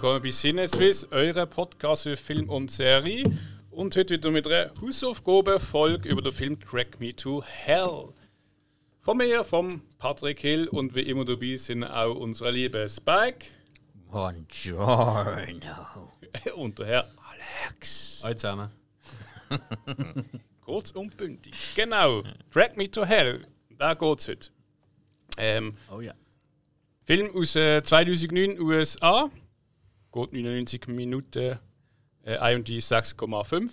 willkommen bei Cineswiss, eurem Podcast für Film und Serie. Und heute wieder mit einer Hausaufgabenfolge über den Film Track Me to Hell. Von mir, vom Patrick Hill und wie immer dabei sind auch unsere liebe Spike. Buongiorno. und der Herr Alex. Hallo zusammen. Kurz und bündig. Genau, Track Me to Hell, da geht's heute. Ähm, Oh ja. Film aus äh, 2009 USA. Geht 99 Minuten. Äh, IMD 6,5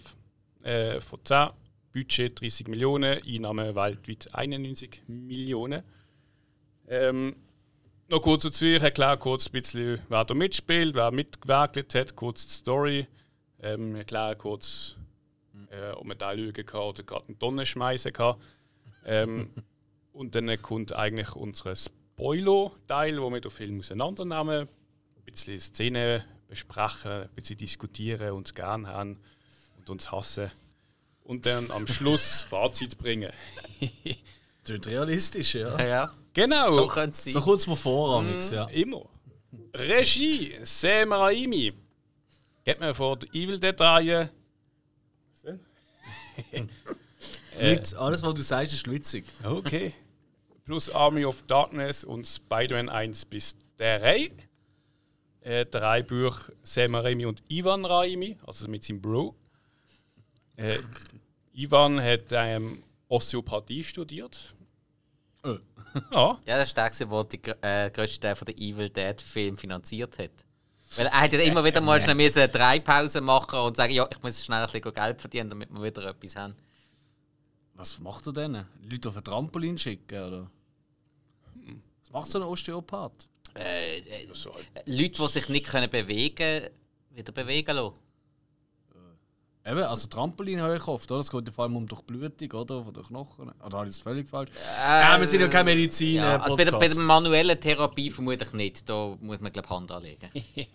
äh, von 10. Budget 30 Millionen. Einnahmen weltweit 91 Millionen. Ähm, noch kurz dazu, ich erkläre kurz ein bisschen, wer da mitspielt, wer mitgewerkelt hat, kurz die Story. Ähm, ich erkläre kurz, äh, ob man da lügen kann oder gerade einen Tonnen schmeißen kann. Ähm, und dann kommt eigentlich unser Spoiler-Teil, wo wir den Film auseinandernehmen, ein bisschen Szenen besprechen, ein bisschen diskutieren, uns gerne haben und uns hassen. Und dann am Schluss Fazit bringen. Klingt realistisch, ja. Ja, Genau, so könnte es sein. So kurz mal vor, Amix, ja. immer. Regie, Sam Raimi. Geht mir vor der Evil Dead-Reihe. Nicht alles, was du sagst, ist witzig. Okay. Plus Army of Darkness und Spider-Man 1 bis 3. Äh, drei Bücher Sam Raimi und Ivan Raimi, also mit seinem Bro. Äh, Ivan hat ähm, Osteopathie studiert. Oh. Ja, Ja, das war der, der die gr- äh, grösste Teil von der Evil Dead Film finanziert hat. Weil er hat ja immer wieder mal schnell müssen eine Dreipause machen und sagen, ja, ich muss schnell ein bisschen Geld verdienen, damit wir wieder etwas haben. Was macht er denn? Leute auf ein Trampolin schicken, oder? Was macht so ein Osteopath? Äh, äh, so. Leute, die sich nicht können bewegen wieder bewegen lassen. Eben, also Trampolin habe ich oft, oder? Es geht ja vor allem um Durchblutung, oder? Von den Knochen. Oder habe ich das völlig falsch? ja, wir sind ja keine Medizin. Ja, äh, also bei der, bei der manuellen Therapie vermutlich nicht. Da muss man, glaube ich, Hand anlegen.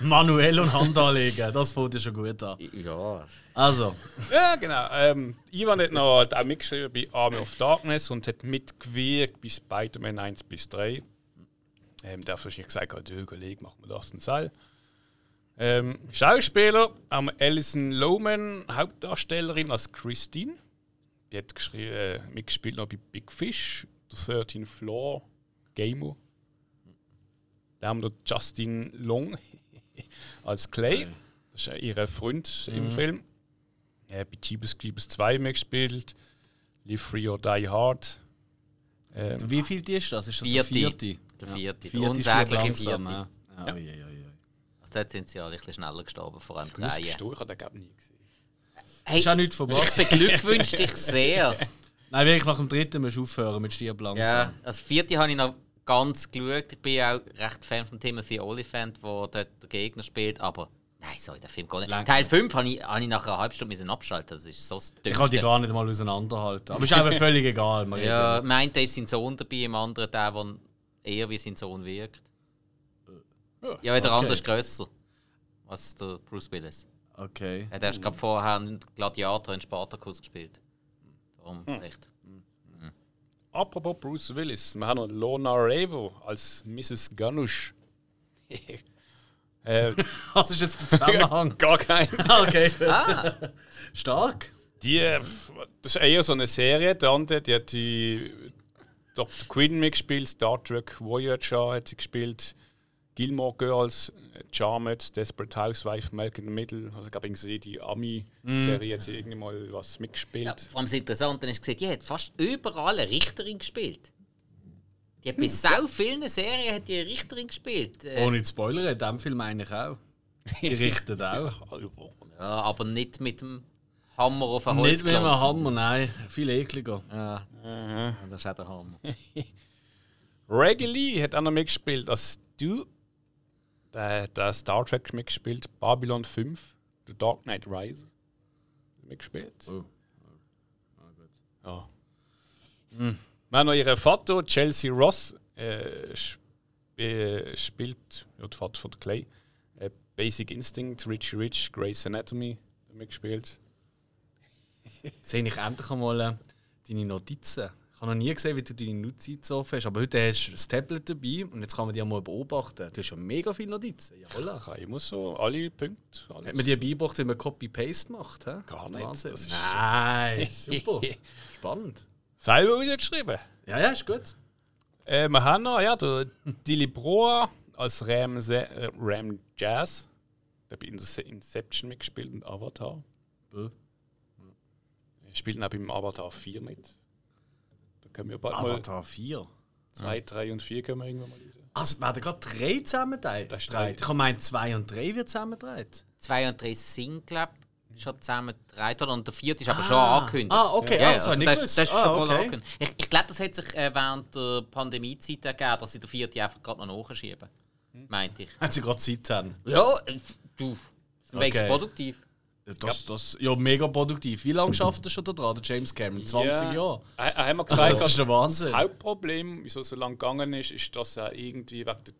Manuell und Hand anlegen, das fängt ja schon gut an. ja. Also, ja genau. Ähm, Ivan hat noch auch mitgeschrieben bei Army of Darkness und hat mitgewirkt bei Spider-Man 1 bis 3. Ähm, der hat wahrscheinlich gesagt, oh, du Kollege, machen wir das und Seil. Ähm, Schauspieler haben wir Alison Lohman, Hauptdarstellerin als Christine. Die hat äh, mitgespielt noch bei Big Fish, The 13 Floor, Gamer. Dann haben wir noch Justin Long als Clay. Das ist ja ihr Freund im Film. Er hat bei Jeepers Creepers 2 mitgespielt. Live Free or Die Hard. Ähm, wie viel die ist das? Ist das Vierte. der vierte? Der vierte. Der Vierte unsägliche vierte. Ja. Ja, oi. Also dort sind sie alle ein bisschen schneller gestorben, vor allem ich drei. ich habe den glaube ich nie gesehen. Hey, Ist auch nichts ich verpasst. beglückwünsche dich sehr. Nein, wirklich nach dem dritten musst du aufhören mit Stirb langsam. Ja, also vierte habe ich noch ganz geschaut. Ich bin ja auch recht Fan von Timothy Olyphant, der dort der Gegner spielt, aber nein, sorry, der Film geht nicht. Langt Teil nicht. 5 habe ich, habe ich nach einer halben Stunde müssen abschalten. Das ist so das Ich kann die gar nicht mal auseinanderhalten. Aber ist einfach völlig egal. Ja, im einen ist sein Sohn dabei, im anderen der, der eher wie sein Sohn wirkt. Ja, weil der okay. andere ist grösser als der Bruce Willis. Okay. Er hat erst gerade vorher einen Gladiator in Spartacus gespielt. Darum vielleicht. Apropos Bruce Willis, wir haben noch Lorna Ravo als Mrs. Ganush. äh, Was ist jetzt der Zusammenhang? gar kein. okay. Stark. Die, äh, das ist eher so eine Serie. Der andere, die hat die Dr. Quinn mitgespielt, Star Trek Voyager hat sie gespielt, Gilmore Girls, Charmed, Desperate Housewife, Malcolm in the Middle. Also, ich glaube, irgendwie die Ami-Serie hat sie irgendwie mal was mitgespielt. Ja, vor allem das Interessante ist, gesehen, die hat fast überall eine Richterin gespielt. Die hat bei so vielen Serien hat die eine Richterin gespielt. Äh, Ohne zu spoilern, in diesem Film eigentlich auch. Sie richtet auch. ja, aber nicht mit dem Hammer auf ein Nicht mit einem Holzklotz. Hammer, nein. Viel ekliger. Ja. Das ist auch der Hammer. Reggie Lee hat auch noch mitgespielt als du. Der, der Star Trek mitgespielt, Babylon 5, The Dark Knight Rises. Mitgespielt. Oh. Ja. Wir haben noch ihren Vater, Chelsea Ross, äh, sp äh, spielt, ja, der Vater von Clay. Äh, Basic Instinct, Richie Rich, Grey's Anatomy mitgespielt. Jetzt sehe ich endlich einmal äh, deine Notizen. Ich habe noch nie gesehen, wie du deine Notizen so hast. Aber heute hast du das Tablet dabei und jetzt kann man die mal beobachten. Du hast ja mega viele Notizen. Jawohl. Ich immer so alle Punkte. Alles. Hat man die beigebracht, wie man Copy-Paste macht? He? Gar nicht. Wahnsinn. Das ist- Nein, super. Spannend. Selber rausgeschrieben. Ja, ja, ist gut. Äh, wir haben noch ja, der Dilly Broa als Ram, äh, Ram Jazz. Der hat bei Ince- Inception mitgespielt und Avatar. Bö. Spielt auch beim Avatar 4 mit. Da können wir bald Avatar 4. mal 2, 3 und 4 können wir irgendwann mal lesen. Also, werden gerade drei zusammengedreht? Das ist drei. Ich meine, zwei und drei wird zusammengedreht. Zwei und drei sind, glaube ich, schon zusammen gedreht worden. Und der vierte ist aber schon angekündigt. Ah, okay, Ja, ah, also ich das, das ist schon Ah, voll okay. angekündigt. Ich, ich glaube, das hat sich äh, während der Pandemiezeit ergeben, dass sie den vierten einfach gerade noch nachschieben. Meinte ich. Haben sie gerade Zeit haben. Ja, äh, du. Okay. okay. produktiv. Das, das, ja, mega produktiv. Wie lange schafft er schon da dran, der James Cameron? 20 Ja. Jahre? Er, er hat mir Also, gesagt, das ist der Wahnsinn. das Hauptproblem, wieso es so lange gegangen ist, ist, dass er irgendwie wegen der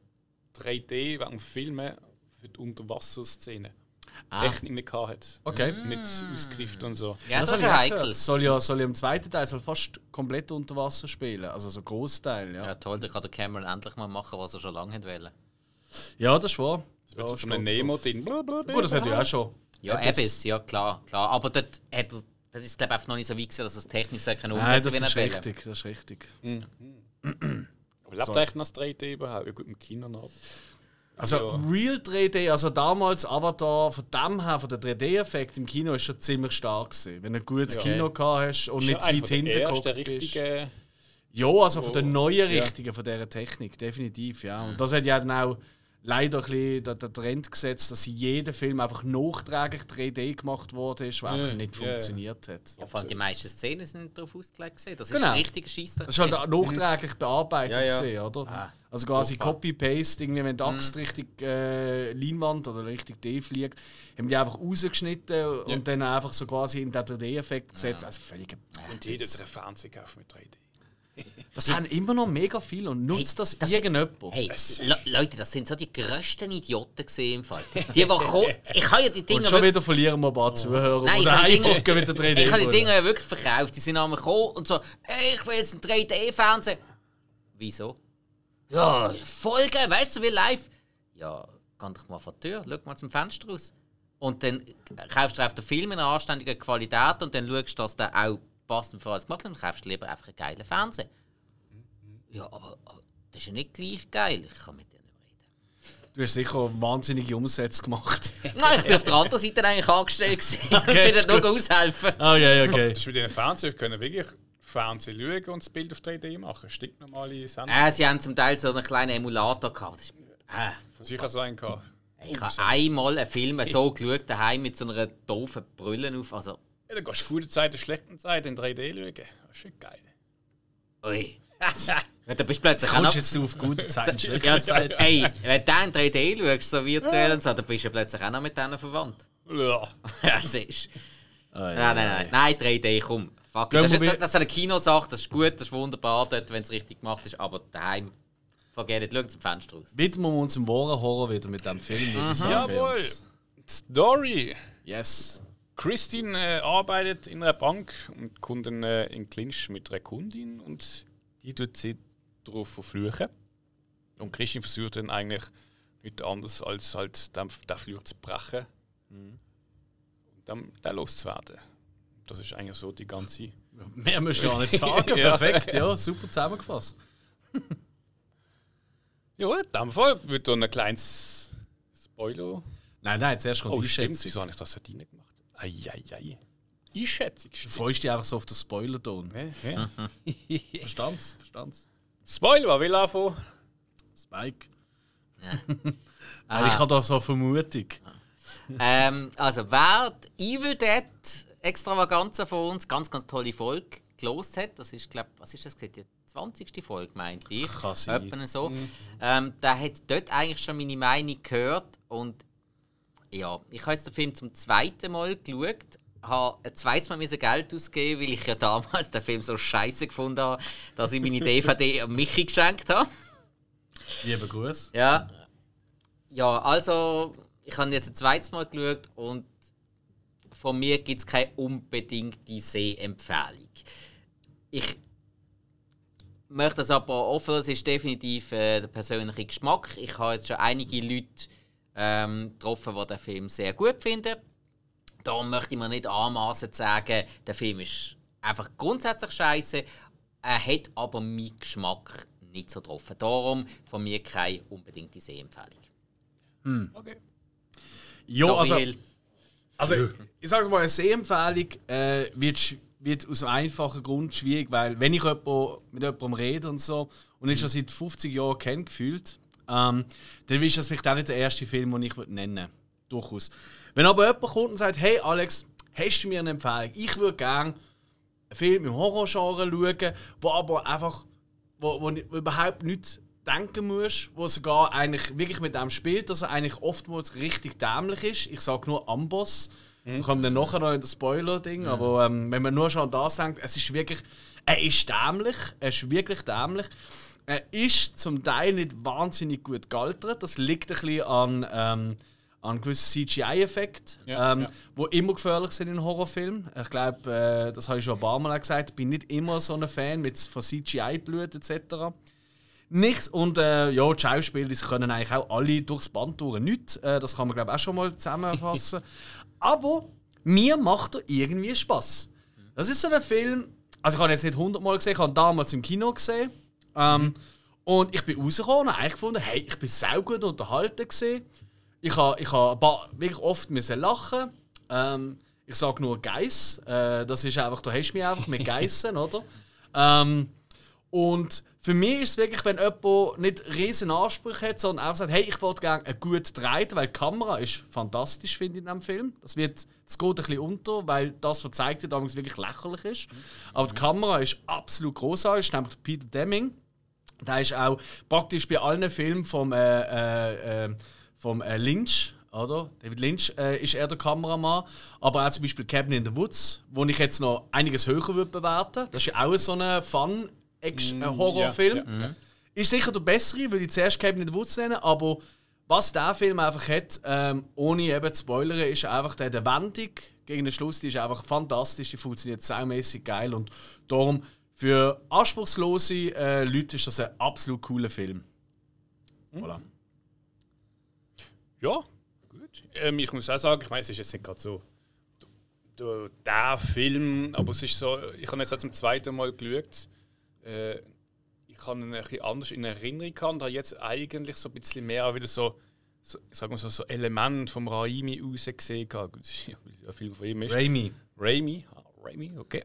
3D, wegen dem Filmen für die Unterwasserszene Technik nicht hat. Okay. Nicht ausgereift und so. Ja, das, habe ist ich ja heikel. Soll ja, soll ja im zweiten Teil soll fast komplett unter Wasser spielen. Also so Großteil, ja. Ja, toll, da kann der Cameron endlich mal machen, was er schon lange wollte. Ja, das ist wahr. Es wird Ja, so ein Nemo drin. Gut, das hat ja auch schon. Ja, Abyss. Ja klar, klar. Aber dort hat er, das ist glaube ich einfach noch nicht so weit gewesen, dass er es technisch so kann Nein, umsetzen das ist richtig, das ist richtig. Aber lebt eigentlich noch das 3D überhaupt? Ja, gut, im Kino noch. Also Ja. Real 3D, also damals Avatar, von dem her, von der 3D-Effekt im Kino ist schon ziemlich stark gewesen. Wenn du ein gutes Ja. Kino gehabt hast und nicht zu weit der hinten geguckt bist. richtigen. Ja, also von Oh. den neuen Ja. Richtungen von dieser Technik, definitiv, ja. Und das hat ja dann auch leider ein bisschen den, den Trend gesetzt, dass in jedem Film einfach nachträglich 3D gemacht worden ist, was Ja, einfach nicht ja, ja. funktioniert hat. Ja, vor allem die meisten Szenen sind darauf ausgelegt. gewesen. Das ist Genau. ein richtiger Scheissdreck. Das ist halt nachträglich bearbeitet, Ja, ja. gewesen, oder? Ah. Also quasi. Copy-Paste, irgendwie, wenn die Axt Richtung äh, Leinwand oder Richtung D fliegt, haben die einfach rausgeschnitten und dann einfach so quasi in den 3D-Effekt gesetzt. Also völlig. Und jeder hat einen Fernseher mit 3D. Das haben immer noch mega viel und nutzt das, das- irgendjemand. Hey, Le Leute, das sind so die grössten Idioten gesehen im Fall. Die, die kommen, ich habe ja die Dinger Und schon wieder verlieren wir ein paar Zuhörer, Nein, ich habe die Dinger- mit der 3D. ich habe die Dinger ja wirklich verkauft. Die sind einmal gekommen und so, hey, ich will jetzt einen 3D-Fernseher. Wieso? Ja, Folge, weißt du, wie live. Ja, geh doch mal vor die Tür, schau mal zum Fenster raus. Und dann kaufst du auf den Film in einer anständigen Qualität und dann schaust du, dass der auch passend für alles gemacht. Dann kaufst du lieber einfach einen geilen Fernseher. Ja, aber, aber das ist ja nicht gleich geil. Ich kann mit dir nicht reden. Du hast sicher wahnsinnige Umsätze gemacht. Nein, ich bin auf der anderen Seite eigentlich angestellt gewesen. und Okay, bin ist dort nur aushelfen. Okay, okay. Das ist mit den Fernseher können wirklich Fernsehen schauen und das Bild auf 3D machen. Stinknormale Sendung. Äh, sie haben zum Teil so einen kleinen Emulator gehabt. Das ist, äh, Sicher sein kann. ich habe einmal einen Film so geschaut, daheim mit so einer doofen Brille auf. Also, Ja, dann gehst du gute Zeit, schlechten Zeit in 3D schauen. Das ist schon geil. ui. Ja, da bist du plötzlich auch noch. jetzt auf gute Zeiten, schlechte Ja, Zeiten. hey, wenn du in 3D schaust, so virtuell und so, dann bist du plötzlich auch noch mit denen verwandt. Ja. Ja, siehst Ah, Nein, ja. nein, nein. Nein, 3D, komm. Fuck it. Das, ist- das, das eine Kinosache, das ist gut, das ist wunderbar, dort, wenn es richtig gemacht ist, aber daheim. Vergeht nicht, schau zum Fenster raus. Widmen wir uns im wahren Horror wieder mit dem Film, würde ich sagen. Jawohl. Story. Yes. Christine äh, arbeitet in einer Bank und kommt dann äh, in Clinch mit einer Kundin und die tut sie darauf verfluchen. Und Christine versucht dann eigentlich nichts anderes als halt den, den Fluch zu brechen und dann den loszuwerden. Das ist eigentlich so die ganze. Mehr musst du ja nicht sagen. Perfekt, ja, super zusammengefasst. Ja, in dem Fall wird dann ein kleines Spoiler. Nein, nein, zuerst kommt Oh, die stimmt, wieso habe ich das nicht gemacht? Eieiei. Einschätzung. Du freust dich einfach so auf den Spoiler-Ton. Ja, ja. Verstand's? Verstand's? Spoiler, wer will anfangen? Spike. Aber ich habe da so eine Vermutung. ähm, also, wer die Evil Dead Extravaganza von uns, ganz, ganz tolle Folge, gelost hat, das ist, glaube was ist das, die 20. Folge, meinte ich. Kann sein. So. Ähm, der hat dort eigentlich schon meine Meinung gehört und ja, ich habe jetzt den Film zum zweiten Mal geschaut, habe ein zweites Mal Geld ausgeben, weil ich ja damals den Film so scheiße gefunden habe, dass ich meine DVD an Michi geschenkt habe. Lieber Gruß. Ja. Ja, also, ich habe jetzt ein zweites Mal geschaut und von mir gibt es keine unbedingte Sehempfehlung. Ich möchte das aber offen, es ist definitiv äh, der persönliche Geschmack. Ich habe jetzt schon einige Leute ähm, getroffen, die den Film sehr gut finden. Darum möchte ich mir nicht anmaßen zu sagen, der Film ist einfach grundsätzlich scheiße. Er hat aber meinen Geschmack nicht so getroffen. Darum von mir keine unbedingte Sehempfehlung. Okay. Ja, Sorry, also, Hill. also ich sage mal, eine Sehempfehlung äh, wird, wird aus einem einfachen Grund schwierig, weil wenn ich mit jemandem rede und so und ich schon seit 50 Jahren kenne, gefühlt, ähm, dann ist das vielleicht auch nicht der erste Film, den ich nennen würde. Durchaus. Wenn aber jemand kommt und sagt, hey Alex, hast du mir eine Empfehlung? Ich würde gerne einen Film im Horrorgenre schauen, wo aber einfach, wo, wo, überhaupt nicht denken musst, wo sogar eigentlich wirklich mit dem spielt, dass er eigentlich oftmals richtig dämlich ist. Ich sage nur Amboss. Wir kommen dann nachher noch in das Spoiler-Ding, aber ähm, wenn man nur schon an das denkt, es ist wirklich, er ist dämlich, er ist wirklich dämlich. Er ist zum Teil nicht wahnsinnig gut gealtert. Das liegt ein bisschen an, ähm, an gewissen CGI-Effekten, Ja, ähm, ja. wo immer gefährlich sind in Horrorfilmen. Ich glaube, äh, das habe ich schon ein paar Mal gesagt, ich bin nicht immer so ein Fan mit, von CGI-Blut etc. Nichts. Und äh, ja, die Schauspieler können eigentlich auch alle durchs Band durch nichts. Äh, das kann man glaube ich auch schon mal zusammenfassen. Aber mir macht er irgendwie Spaß. Das ist so ein Film. Also ich habe ihn jetzt nicht hundertmal gesehen, ich habe ihn damals im Kino gesehen. Ähm, Und ich bin rausgekommen und habe gefunden, hey, ich bin sehr gut unterhalten gesehen. Ich habe ich paar- wirklich oft müssen lachen. Ähm, ich sage nur Geiss. Äh, das ist einfach, du hast mich einfach mit Geissen, oder? Ähm, und für mich ist es wirklich, wenn jemand nicht riesen Ansprüche hat, sondern einfach sagt, hey, ich wollte gerne gut drehen, weil die Kamera ist fantastisch, finde ich, in diesem Film. Das, wird, das geht ein bisschen unter, weil das, was gezeigt wird, damals wirklich lächerlich ist. Aber die Kamera ist absolut großartig, nämlich Peter Deming. Der ist auch praktisch bei allen Filmen vom, äh, äh, äh, vom äh, Lynch, oder? David Lynch äh, ist er der Kameramann. Aber auch zum Beispiel Cabin in the Woods, wo ich jetzt noch einiges höher würde bewerten. Das ist auch so ein Fun-Horrorfilm. Ja, ja. Ist sicher der bessere, würde ich zuerst Cabin in the Woods nennen, aber was der Film einfach hat, ähm, ohne eben zu spoilern, ist einfach der, der Wendung gegen den Schluss, die ist einfach fantastisch, die funktioniert saumäßig geil und darum für anspruchslose äh, Leute ist das ein absolut cooler Film. Voilà. Ja, gut. Ähm, ich muss auch sagen, ich meine, es ist jetzt nicht gerade so der, der Film, aber es ist so, ich habe jetzt auch zum zweiten Mal geschaut. Äh, ich habe ihn ein bisschen anders in Erinnerung gehabt und habe jetzt eigentlich so ein bisschen mehr wieder so, so sagen wir so, so Elemente vom Raimi rausgesehen. gehabt. Das ist ja ein Film von ihm ist. Raimi. Raimi? Ah, Raimi, okay.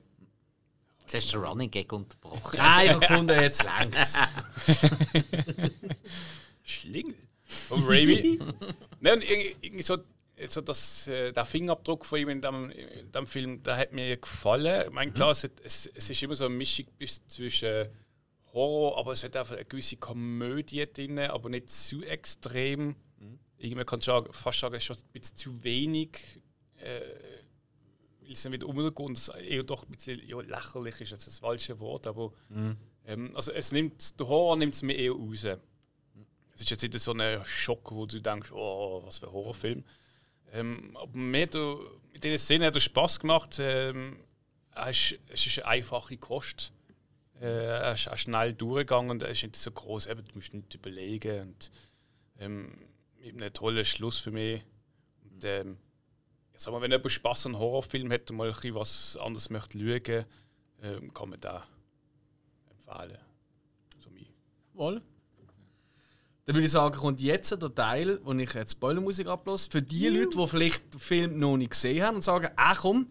Jetzt hast du den Running Gag unterbrochen. Nein, ich habe gefunden, jetzt längst. Schlingel. Von Raimi. Nein, und irgendwie, so, so das, äh, der Fingerabdruck von ihm in dem, in dem Film, der hat mir gefallen. Ich meine, klar, es, es, es ist immer so eine Mischung bis zwischen Horror, aber es hat einfach eine gewisse Komödie drin, aber nicht zu extrem. Irgendwie kann ich fast sagen, es ist schon ein bisschen zu wenig. Äh, weil es wieder umgeht und es eher doch ein bisschen ja, lächerlich ist, jetzt das falsche Wort, aber ähm, also es nimmt, der Horror nimmt es mir eher raus. Es ist jetzt nicht so ein Schock, wo du denkst, oh, was für ein Horrorfilm. Ähm, aber mir hat er, mit dieser Szene hat er Spass gemacht. Ähm, es ist eine einfache Kost. Äh, er ist auch schnell durchgegangen und er ist nicht so groß. Eben, du musst nicht überlegen. Und, ähm, mit einem tollen Schluss für mich. Und, ähm, ich sag mal, wenn jemand Spass an Horrorfilm hat und mal ein was anderes möchte schauen, ähm, kann man da empfehlen. So mein Wohl. Dann würde ich sagen, kommt jetzt der Teil, wo ich jetzt Spoilermusik ablasse. Für die Leute, die vielleicht den Film noch nicht gesehen haben und sagen, ach komm,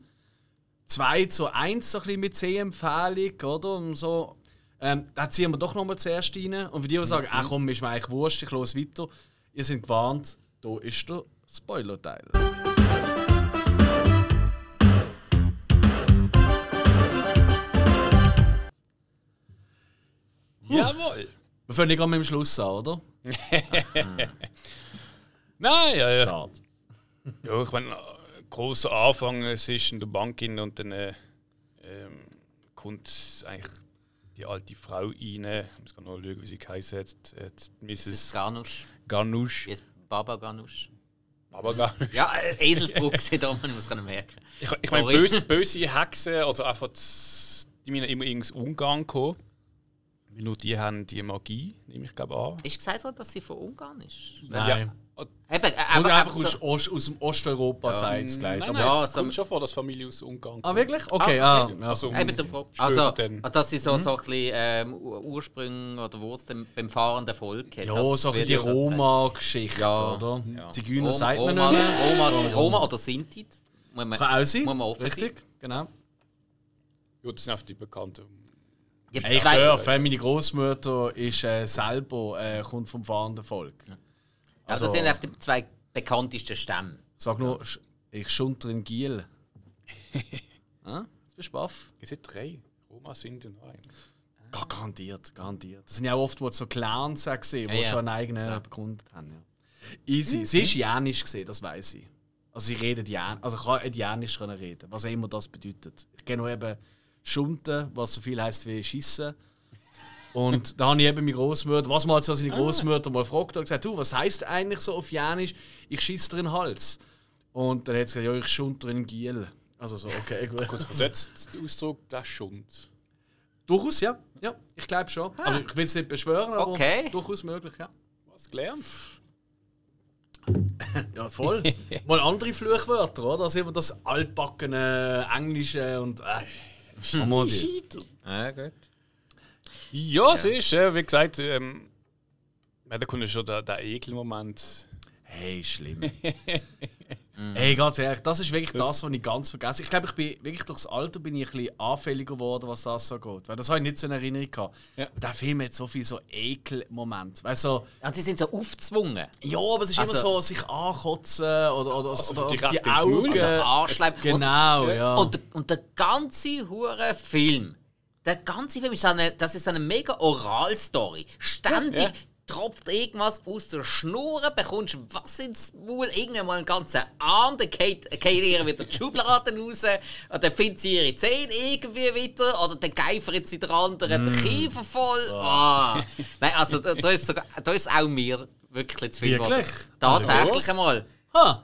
2 zu 1 so ein bisschen mit Sehempfehlung, oder? Und so, ähm, da ziehen wir doch noch mal zuerst rein. Und für die, die sagen, ach komm, ist mir eigentlich wurscht, ich los weiter. Ihr seid gewarnt, da ist der Spoiler-Teil. Jawohl! Wir fangen nicht gerade mit dem Schluss an, oder? Nein, ja, ja. Schade. ja ich meine, großer Anfang, es ist in der Bank rein und dann äh, ähm, kommt eigentlich die alte Frau rein. Ich muss gerade noch schauen, wie sie geheißen hat. Äh, die Mrs. Ganusch. Garnusch. Wie heißt Baba Ganusch? Aber Garnusch. Ja, äh, Eselsbrück, seht ihr, man muss es merken. Ich, ich meine, böse, böse Hexen oder einfach, das- die müssen immer irgendwas Ungarn kommen. Nur die haben die Magie, nehme ich glaube an. Ist gesagt worden, dass sie von Ungarn ist? Nein. Eben, äh, Oder einfach, einfach so- aus, Ost, aus dem Osteuropa, sagt es gleich. Nein, Aber- nein, Ja, es so- kommt schon vor, dass Familie aus Ungarn Ah, wirklich? Okay, Ah, ah, okay. ja. Also, Eben Also, also, dass sie so, so ein bisschen ähm, Ur- Ursprünge oder Wurzeln beim fahrenden Volk hat. Ja, das so wird die ja. Roma-Geschichte, Ja. oder? Ja. Zigeuner Rom- sagt man Roma, nicht. Roma, Roma oder Sinti. Muss man, Kann auch sein. Muss man offen Richtig, genau. Ja, das sind einfach die bekannten. Ja, Ich zwei- darf, äh, meine Großmutter ist äh, selber, äh, kommt vom fahrenden Volk. Also, das sind einfach die zwei bekanntesten Stämme. Sag nur, ich schunter in Giel. ah, jetzt bist du baff. Es sind drei. Roma sind ja noch ein. Ja, garantiert, garantiert. Das sind ja auch oftmals so Clans gesehen, die Ja, ja. schon einen eigenen begründet haben. Ja. Easy. Sie ist Jänisch gesehen, das weiß ich. Also sie redet Jänisch, also ich kann nicht Jänisch reden, was auch immer das bedeutet. Ich kenne nur eben Schunten, was so viel heißt wie Schissen. Und da habe ich eben meine Großmutter, was mal so seine Großmutter mal gefragt hat, gesagt, du, was heißt eigentlich so auf Jänisch? Ich schieße dir in den Hals. Und dann hat sie gesagt, ja, ich schunter in den Giel. Also so, okay, gut. Gut versetzt, der Ausdruck, das Schund. Durchaus, ja. ja ich glaube schon. Also ich will es nicht beschwören, aber Okay. durchaus möglich, ja. Was gelernt? Ja, voll. Mal andere Fluchwörter, oder? Also immer das altbackene Englische und. Äh. Mal die. Ja, gut. Ja, es ist, äh, wie gesagt, ähm, ja, da kommt ja schon der, der Ekelmoment. Hey, schlimm. Hey, ganz ehrlich, das ist wirklich das, was ich ganz vergesse. Ich glaube, ich bin wirklich durchs Alter bin ich ein bisschen anfälliger geworden, was das so geht. Weil das habe ich nicht so in Erinnerung gehabt. Ja. Der Film hat so viele so Ekelmomente. So, Und sie sind so aufgezwungen. ja, aber es ist Also- immer so, sich ankotzen oder, oder, Also oder, die Maul Augen. Oder Arschleib. Genau, und, ja. Und, und der ganze hure Film, der ganze Film ist eine, das ist eine mega Oral-Story. Ständig Ja, ja. Tropft irgendwas aus der Schnur, bekommst was ins Maul, irgendwann mal einen ganzen Arm, dann geht, geht ihr wieder die Schubladen raus, und dann findet sie ihre Zähne irgendwie wieder, oder dann geifert sie der andere Mm. den Kiefer voll. Ah. Nein, also da, da, ist sogar, da ist auch mir wirklich zu viel. Wirklich? geworden. Tatsächlich Ja. einmal. Ha!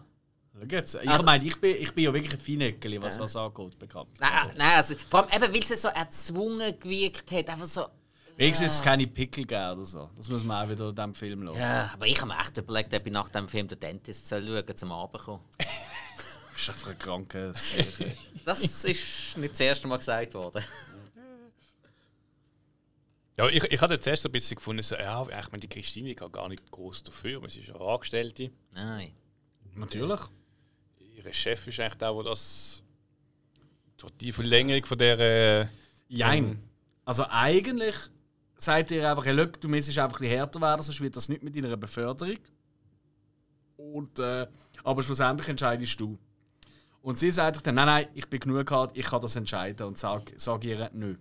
Jetzt. Ich Also- meine, ich bin, ich bin ja wirklich ein Feinäckeli, was das angeht, bekannt. Nein, nein also, vor allem eben, weil es so erzwungen gewirkt hat. Einfach so. Wenigstens es keine Pickel gegeben oder so. Das muss man auch wieder in diesem Film schauen. Ja, aber ich habe mir echt überlegt, ob ich nach dem Film den Dentist soll schauen zum Abend kommen. Das ist einfach eine kranke Serie. Das ist nicht das erste Mal gesagt worden. Ja, ich, ich hatte zuerst ein bisschen gefunden, so, ja, ich meine, die Christine kann gar nicht groß dafür, sie ist eine Angestellte. Nein. Natürlich. Ihr Chef ist eigentlich der, der das. die Verlängerung von der. Äh, Jein. Also eigentlich sagt ihr einfach, hey, look, du müsstest einfach ein bisschen härter werden, sonst wird das nicht mit deiner Beförderung. Und, äh, aber schlussendlich entscheidest du. Und sie sagt dann, nein, nein, ich bin genug gehabt, ich kann das entscheiden und sag, sag ihr nö.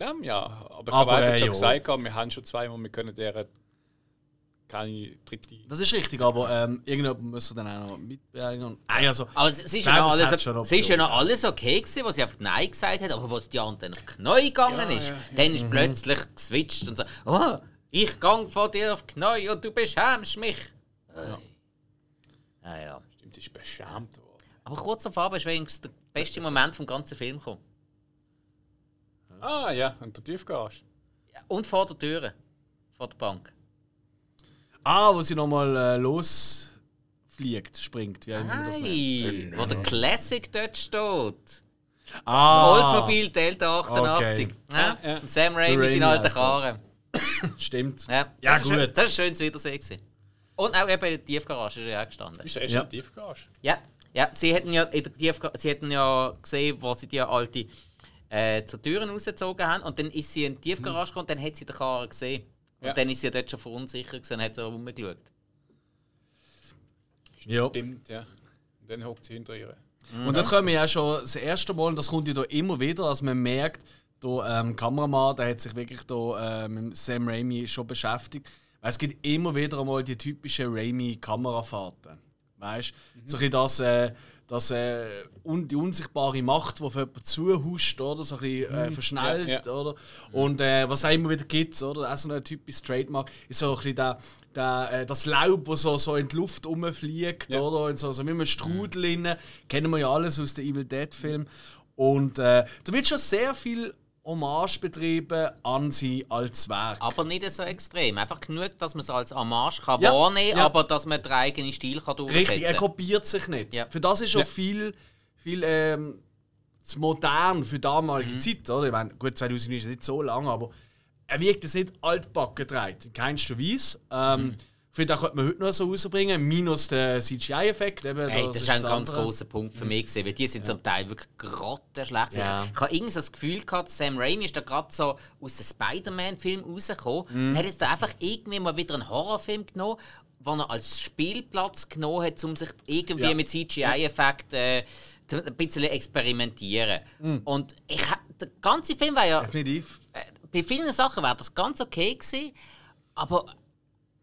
dem ja. Aber ich Aber, habe äh, schon ja. gesagt, wir haben schon zweimal, wir können der keine dritte. Das ist richtig, aber ähm, irgendjemand muss dann auch noch mitbringen. Nein, also, Aber es, es, ist ja alles, schon es ist ja noch alles okay gewesen, was sie einfach Nein gesagt hat, aber als die andere auf Knie gegangen ist, dann ist plötzlich geswitcht und so, oh, ich gang vor dir auf Knie und du beschämst mich. Ja. Ja, ja. Stimmt, sie ist beschämt worden. Aber kurz auf Farbe ist wenigstens der beste Moment vom ganzen Film gekommen. Ah ja, und der Tiefgarage. Ja, Und vor der Tür. Vor der Bank. Ah, wo sie nochmal äh, losfliegt, springt, wie. Hey, wo der Classic dort steht. Ah, Oldsmobile Delta 88. Okay. Ja, Ja. und Sam Raimi, Der seine Raimi, alten Alter. Karren. Stimmt. Ja, Ja, das ist schön- gut. Das war schön zu Wiedersehen. gewesen. Und auch eben in der Tiefgarage ist er ja auch gestanden. Ist erst Ja. ja. in der Tiefgarage. Ja, ja sie, hätten ja in der Tiefga sie hätten ja gesehen, wo sie die alte äh, zur Türen rausgezogen haben. Und dann ist sie in die Tiefgarage gekommen und dann hat sie den Karren gesehen. Und Ja. dann ist sie dort schon verunsichert gewesen und hat so rumgeschaut. Ja. Stimmt, ja. Und dann hockt sie hinter ihr. Und dann kommen wir ja schon das erste Mal, und das kommt ja da immer wieder, als man merkt, der ähm, Kameramann, der hat sich wirklich da, äh, mit Sam Raimi schon beschäftigt. Weil es gibt immer wieder einmal die typischen Raimi-Kamerafahrten. Weißt du? So ein bisschen das, äh, das, äh, un die unsichtbare Macht, die auf jemanden zuhuscht, oder? So ein bisschen äh, verschnellt, Ja, ja. oder? Und äh, was es auch immer wieder gibt, oder? Auch so ein typisches Trademark, ist so ein bisschen der, der, äh, das Laub, das so, so in die Luft rumfliegt, Ja. oder? In so, so wie ein Strudel drin. Kennen wir ja alles aus den Evil Dead-Filmen. Und äh, da wird schon sehr viel Hommage betrieben an sie als Werk. Aber nicht so extrem. Einfach genug, dass man es als Hommage kann Ja, wahrnehmen kann, ja. aber dass man den eigenen Stil kann durchsetzen Richtig, er kopiert sich nicht. Ja. Für das ist schon viel, viel ähm, zu modern für damalige Mhm. Zeit. Oder? Ich meine, gut, 2000 ist nicht so lange, aber er wirkt jetzt nicht altbacken dreht, in keinster Weise. Ähm, Mhm. Ich finde, den könnte man heute noch so rausbringen, minus den CGI-Effekt. Hey, das ist ein ganz andere. großer Punkt für mich gewesen, weil die sind zum Teil wirklich grottenschlecht. Ja. Ich habe irgendwie so das Gefühl gehabt, Sam Raimi ist da gerade so aus dem Spider-Man-Film rausgekommen. Mhm. Und hat jetzt da einfach irgendwie mal wieder einen Horrorfilm genommen, den er als Spielplatz genommen hat, um sich irgendwie Ja. mit CGI-Effekt äh, ein bisschen experimentieren. Mhm. Und ich, der ganze Film war ja Definitiv. äh, bei vielen Sachen wäre das ganz okay gewesen, aber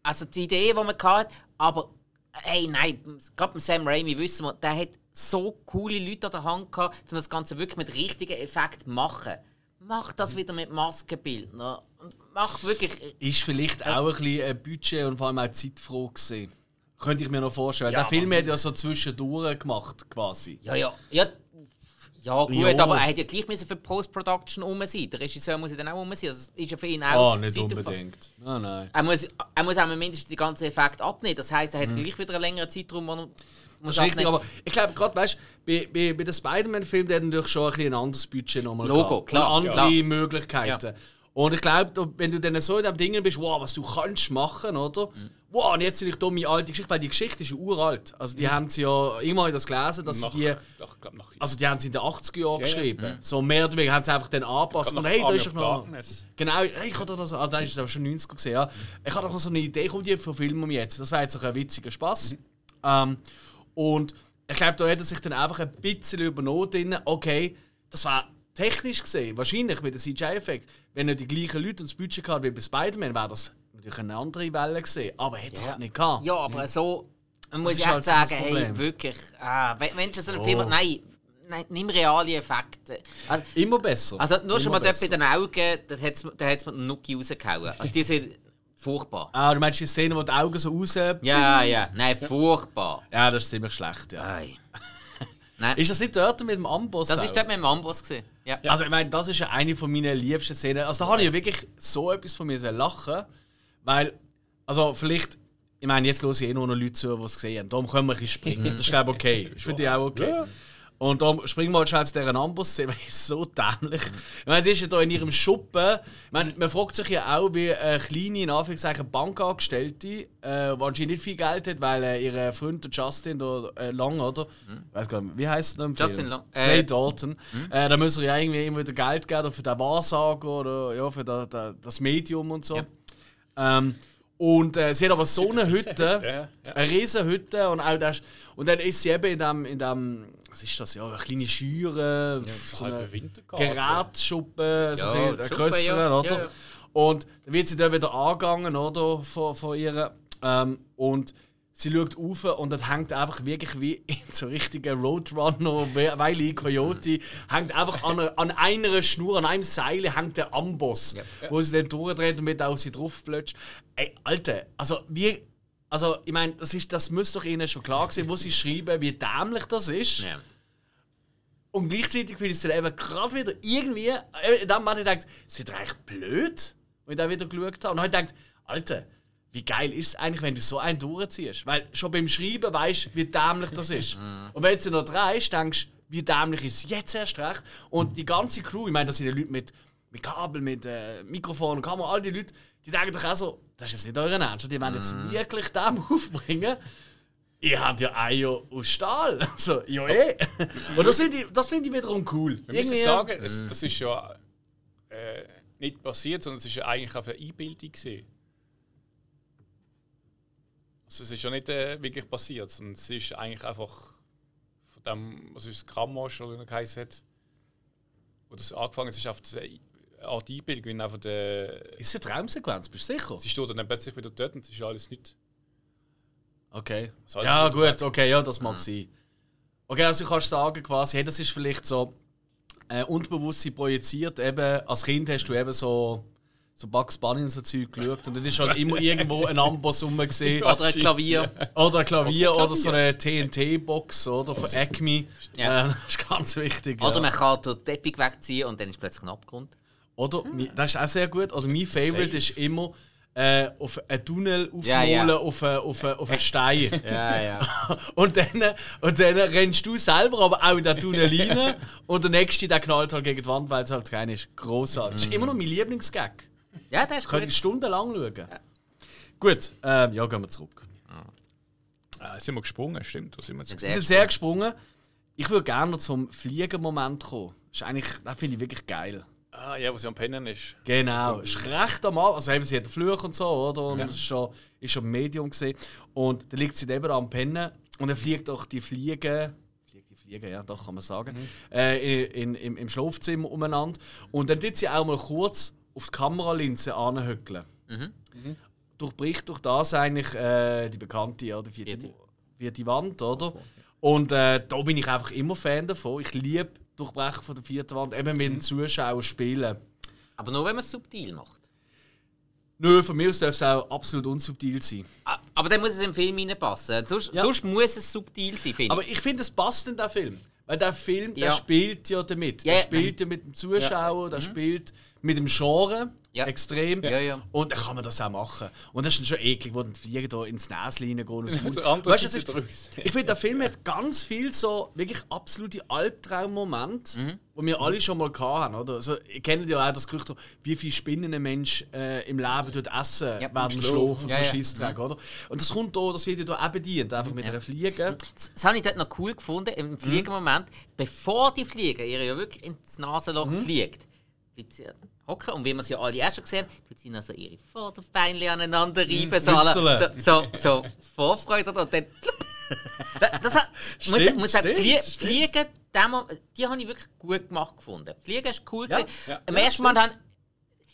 also die Idee, die man hatte, aber hey, nein, gerade Sam Raimi wissen wir, der hat so coole Leute an der Hand gehabt, um das Ganze wirklich mit richtigen Effekten zu machen. Mach das wieder mit Maskenbildner und mach wirklich. Ist vielleicht auch ein bisschen ein Budget und vor allem auch Zeitfrage gewesen. Könnte ich mir noch vorstellen. Ja, der Film hat ja so zwischendurch gemacht, quasi. Ja, ja, ja. Ja, gut, Ja. aber er hat ja gleich müssen für die Post-Production um sein. Der Regisseur muss ja dann auch um sein. Also es ist ja für ihn auch. Ah, nicht Zeitaufwand. unbedingt. Nein, nein. Er muss, er muss auch mindestens die ganzen Effekte abnehmen. Das heisst, er hat gleich wieder einen längeren Zeitraum, wo er. Das muss richtig, abnehmen. aber ich glaube, gerade weißt bei, bei, bei den Spider-Man-Filmen der natürlich schon ein, ein anderes Budget nochmal. Logo, gehabt. klar, Und andere klar. Möglichkeiten. Und ich glaube, wenn du dann so in dem Ding bist, wow, was du kannst machen, oder? Mhm. Wow, und jetzt eine dumme alte Geschichte, weil die Geschichte ist ja uralt. Also die haben sie ja, irgendwann habe ich das gelesen, dass nach, sie die, Ach, glaub, nach, also die haben sie in den 80er Jahren Ja, ja. geschrieben. So mehr oder weniger haben sie einfach dann angepasst. Nach Und hey, da ist doch noch... Genau, hey, ich hatte da so, ah, dann ist aber schon 90 gesehen, ja. Ich hatte doch noch so eine Idee, komm, die verfilmen wir jetzt. Das wäre jetzt noch ein witziger Spaß. Mhm. Ähm, und ich glaube, da hat er sich dann einfach ein bisschen übernommen drin, okay, das war technisch gesehen, wahrscheinlich mit dem CGI-Effekt, wenn er die gleichen Leute und das Budget gehabt wie bei Spider-Man, wäre das natürlich eine andere Welle gesehen. Aber hätte er halt nicht gehabt. Ja, aber so man muss ich halt echt so das sagen, hey, wirklich, ah, wenn, du so einen Oh. Film nein, nein, nimm reale Effekte. Also, Immer besser. also nur schon Immer mal dort bei besser. den Augen, da hat es mit dem Nuki rausgehauen. Also die sind furchtbar. Ah, du meinst die Szene, wo die Augen so raus... Ja, ja, nein, furchtbar. Ja, das ist ziemlich schlecht, ja. Nein. Nein, Ist das nicht dort mit dem Amboss? das auch? ist dort mit dem Amboss gewesen. Ja. Also ich meine, das ist ja eine von meinen liebsten Szenen. Also da habe ich ja wirklich so etwas von mir lachen, weil, also vielleicht, ich meine, jetzt hören eh nur noch Leute zu, die es gesehen haben. Darum können wir ein bisschen springen. Das ist glaube ich okay. Ist für dich auch okay. Und darum springen wir halt schnell zu dieser Amboss-Szene, weil es so dämlich. Ich meine, sie ist ja da in ihrem Schuppen. Ich meine, man fragt sich ja auch, wie eine kleine, in Anführungszeichen, Bankangestellte, äh, die anscheinend nicht viel Geld hat, weil äh, ihr Freund, Justin, der äh, Long, oder? Ich weiß gar nicht, wie heißt er Justin Film? Clay Äh, Dalton. Äh, da müssen wir ja irgendwie immer wieder Geld geben für den Wahrsager oder ja, für da, da, das Medium und so. Ja. Ähm, und äh, sie hat aber so eine Hütte, Ja, ja. eine riesen Hütte und auch das, und dann ist sie eben in dem, in dem was ist das, ja, eine kleine Schüre, so halbe eine. Gerätschuppe, so Ja, ein grössere, ja. oder? Ja, ja. Und dann wird sie dann wieder angegangen, oder, von, von ihr. Ähm, und sie schaut auf und das hängt einfach wirklich wie in so richtigen Roadrunner, Wile E. Coyote, hängt einfach an einer, an einer Schnur, an einem Seil hängt der Amboss, wo sie dann durchdreht und mit auf sie drauf flutscht. Ey, Alter, also wie. Also, ich meine, das, ist, das müsste doch ihnen schon klar sein, wo sie schreiben, wie dämlich das ist. Ja. Und gleichzeitig finde ich es dann eben gerade wieder irgendwie. äh, Moment habe ich gedacht, sind eigentlich blöd, wenn ich da wieder geschaut habe. Und dann habe ich gedacht, Alter, wie geil ist es eigentlich, wenn du so einen durchziehst? Weil schon beim Schreiben weißt du, wie dämlich das ist. Und wenn du noch drehst, denkst du, wie dämlich ist es jetzt erst recht. Und die ganze Crew, ich meine, das sind ja Leute mit, mit Kabel, mit äh, Mikrofon, Kamera, all die Leute, die denken doch auch so, das ist jetzt nicht euer Ernst. Die wollen jetzt wirklich dem aufbringen. Ihr habt ja Eier aus Stahl. Also, ja eh. Und das finde ich, das find ich wiederum cool. Wir müssen Irgendwie- sagen, es, das ist ja äh, nicht passiert, sondern es ist ja eigentlich auf eine Einbildung gesehen. Also es ist ja nicht äh, wirklich passiert, sondern es ist eigentlich einfach von dem, was ist Kramosch oder wie er geheißen hat, wo das angefangen hat, es ist auf die Art Einbildung, wie einfach der, Ist es eine Traumsequenz, bist du sicher? sie steht dann plötzlich wieder dort und es ist alles nicht. Okay. Das heißt, Ja, gut, okay, ja, das mag sein. Okay, also du kannst sagen, quasi, hey, das ist vielleicht so äh, Unterbewusstsein projiziert. Eben, als Kind hast du eben so, so Bugs Bunny und so Zeug geschaut und dann ist halt immer irgendwo ein Amboss rum gesehen. Oder ein Klavier. Oder ein Klavier Oder ein oder so eine TNT-Box oder von Acme. Ja. Äh, das ist ganz wichtig. Oder ja. man kann den Teppich wegziehen und dann ist plötzlich ein Abgrund. Oder, mi- das ist auch sehr gut. Oder mein Favorite Safe. ist immer äh, auf einen Tunnel Ja, aufmalen, ja. auf, einen- auf, einen- auf einen Stein. Ja, ja. Und dann, und dann rennst du selber aber auch in den Tunnel rein und der nächste der knallt halt gegen die Wand, weil es halt klein ist. Grossartig. Das ist immer noch mein Lieblingsgag. Ja, das ist Könnte stundenlang schauen. Gut, ähm, ja, gehen wir zurück. Ah, sind wir gesprungen, stimmt. Da sind wir sind sehr gesprungen. Ich würde gerne noch zum Fliegen-Moment kommen. Das, ist eigentlich, das finde ich wirklich geil. Ah, ja, wo sie am Pennen ist. Genau, ist recht am Anfang. Also eben, sie hat den Fluch und so, oder? Und es ist schon, ist schon Medium gesehen. Und dann liegt sie eben am Pennen und dann fliegt auch die Fliege. Fliegt die Fliege, ja, doch kann man sagen. Äh, in, im, Im Schlafzimmer umeinander. Und dann wird sie auch mal kurz auf die Kameralinse anhöckeln. Durchbricht durch das eigentlich äh, die bekannte oder vierte, Vierte. vierte Wand, oder? Und äh, da bin ich einfach immer Fan davon. Ich liebe Durchbrechen von der vierten Wand, eben mit den Zuschauern spielen. Aber nur wenn man es subtil macht. Nö, von mir aus darf es auch absolut unsubtil sein. Ah, Aber dann muss es im Film reinpassen. Sonst, Ja. sonst muss es subtil sein, finde Aber ich. finde, es passt in der Film. Weil der Film, der Ja. spielt ja damit. Ja, der spielt ja mit dem Zuschauer, der spielt mit dem Genre Ja. extrem. Ja, ja. Und dann kann man das auch machen. Und das ist dann schon eklig, wo dann die Fliegen da ins Näschen reingehen. und das Mund- andere Weißt es ist-. Ich finde, der Film hat ganz viel so wirklich absolute Albtraummomente, Mhm. wo wir alle schon mal hatten. Oder? Also, ihr kennt ja auch das Gerücht, wie viel Spinnen ein Mensch äh, im Leben tut essen Ja, während dem Schlaf. Und Ja, so ja. Scheissdreck, oder? Und das kommt da, das wird ja da auch bedient, einfach mit einer Fliege. Das, das habe ich dort noch cool gefunden, im Fliegermoment. Bevor die Fliege ihr ja wirklich ins Nasenloch Mhm. fliegt, bleibt sie hocken. Und wie wir es ja alle auch schon gesehen haben, tut sie noch so ihre Vorderbeinchen aneinander reiben. So, alle- so, so, so Vorfreude. Und dann. Das, hat, muss, Stimmt, muss sagen, stimmt, Flie stimmt. Fliegen, Mo- die habe ich wirklich gut gemacht gefunden. Fliegen ist cool. Ja, ja, Am ja, ersten Mal haben,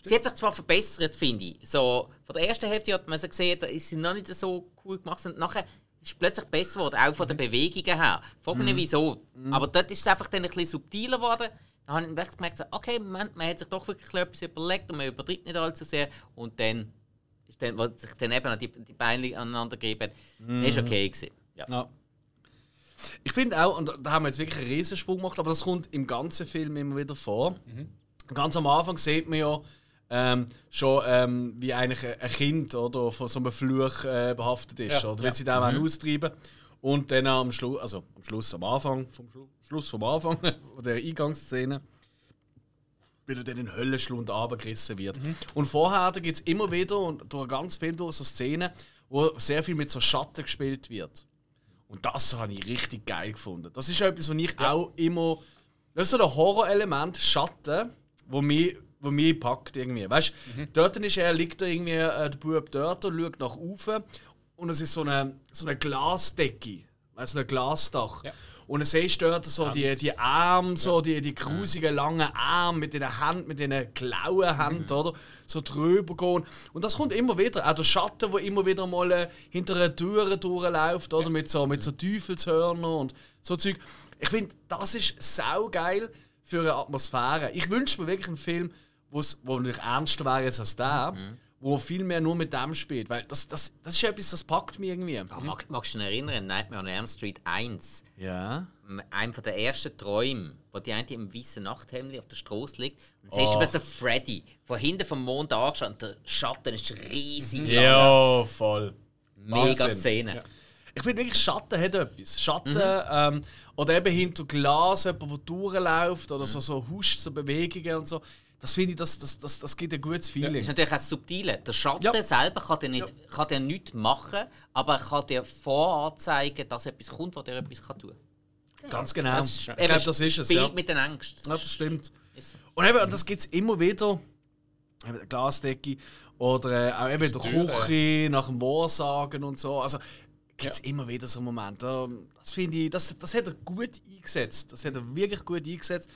Sie hat sich zwar verbessert, finde ich. So, von der ersten Hälfte hat man so gesehen, da ist sie noch nicht so cool gemacht. Und nachher ist es plötzlich besser geworden, auch von den Bewegungen her. Ich frage mich nicht wieso. Aber dort ist es einfach dann ein bisschen subtiler geworden. Da habe ich wirklich gemerkt, so, okay, man, man hat sich doch wirklich etwas überlegt und man übertreibt nicht allzu sehr. Und dann, ist dann wo sich dann eben die, die Beine aneinander gegeben hat, ist okay gewesen. Ja. Ja. Ich finde auch, und da haben wir jetzt wirklich einen Riesensprung gemacht, aber das kommt im ganzen Film immer wieder vor. Ganz am Anfang sieht man ja ähm, schon, ähm, wie eigentlich ein Kind oder, von so einem Fluch äh, behaftet ist. Ja, oder ja. wie sie da mhm. austreiben. Und dann am Schluss, also am Schluss, am Anfang, vom Schlu Schluss vom Anfang, der Eingangsszene, wieder dann in den Höllenschlund runtergerissen wird. Und vorher gibt es immer wieder und durch ganz Film durch so Szenen, wo sehr viel mit so Schatten gespielt wird. Und das habe ich richtig geil gefunden. Das ist etwas, was ich auch immer. Das ist so ein Horrorelement, Schatten, wo mich, wo mich packt irgendwie. Weißt du, dort ist er, liegt er irgendwie, äh, der Bub dort und schaut nach oben und es ist so eine, so eine Glasdecke, du, ein Glasdach. Ja. Und dann siehst du dort so die, die Arme, so die, die grusigen langen Arme mit den Händen, mit den Klauen Händen, oder? So drüber gehen. Und das kommt immer wieder. Auch der Schatten, der immer wieder mal äh, hinter einer Tür durchläuft, oder? Mit so, mit so Teufelshörnern und so Zeug. Ich finde, das ist saugeil für eine Atmosphäre. Ich wünsche mir wirklich einen Film, wo's, wo natürlich ernster wäre jetzt als der, wo viel mehr nur mit dem spielt. Weil das, das, das ist etwas, das packt mich irgendwie. Ah, Mag, magst du dich erinnern, Nightmare on Elm Street 1? Ja. einem von der ersten Träume, wo die eine im weißen Nachthemd auf der Straße liegt und dann siehst du Oh. plötzlich Freddy von hinten vom Mond angeschaut und der Schatten ist riesig lang. Ja, voll. Mega Wahnsinn. Szene. Ich finde wirklich, Schatten hat etwas. Schatten ähm, oder eben hinter Glas, jemand, der durchläuft oder so, so huscht, so Bewegungen und so. Das finde ich, das, das, das, das gibt ein gutes Das Feeling. ist natürlich auch subtil. Der Schatten Ja. selber kann dir, nicht, kann dir nichts machen, aber er kann dir voranzeigen, dass etwas kommt, was dir etwas kann tun kann. Ganz genau. Das ich ist- glaube, eben das ist es. Spielt Ja. mit den Ängsten. ja, das stimmt. So. Und eben, das gibt es immer wieder. Eben Glasdecke oder äh, auch eben in der. Küche, nach dem Wahrsagen und so. Also gibt es immer wieder so Momente. Das finde ich, das, das hat er gut eingesetzt. Das hat er wirklich gut eingesetzt.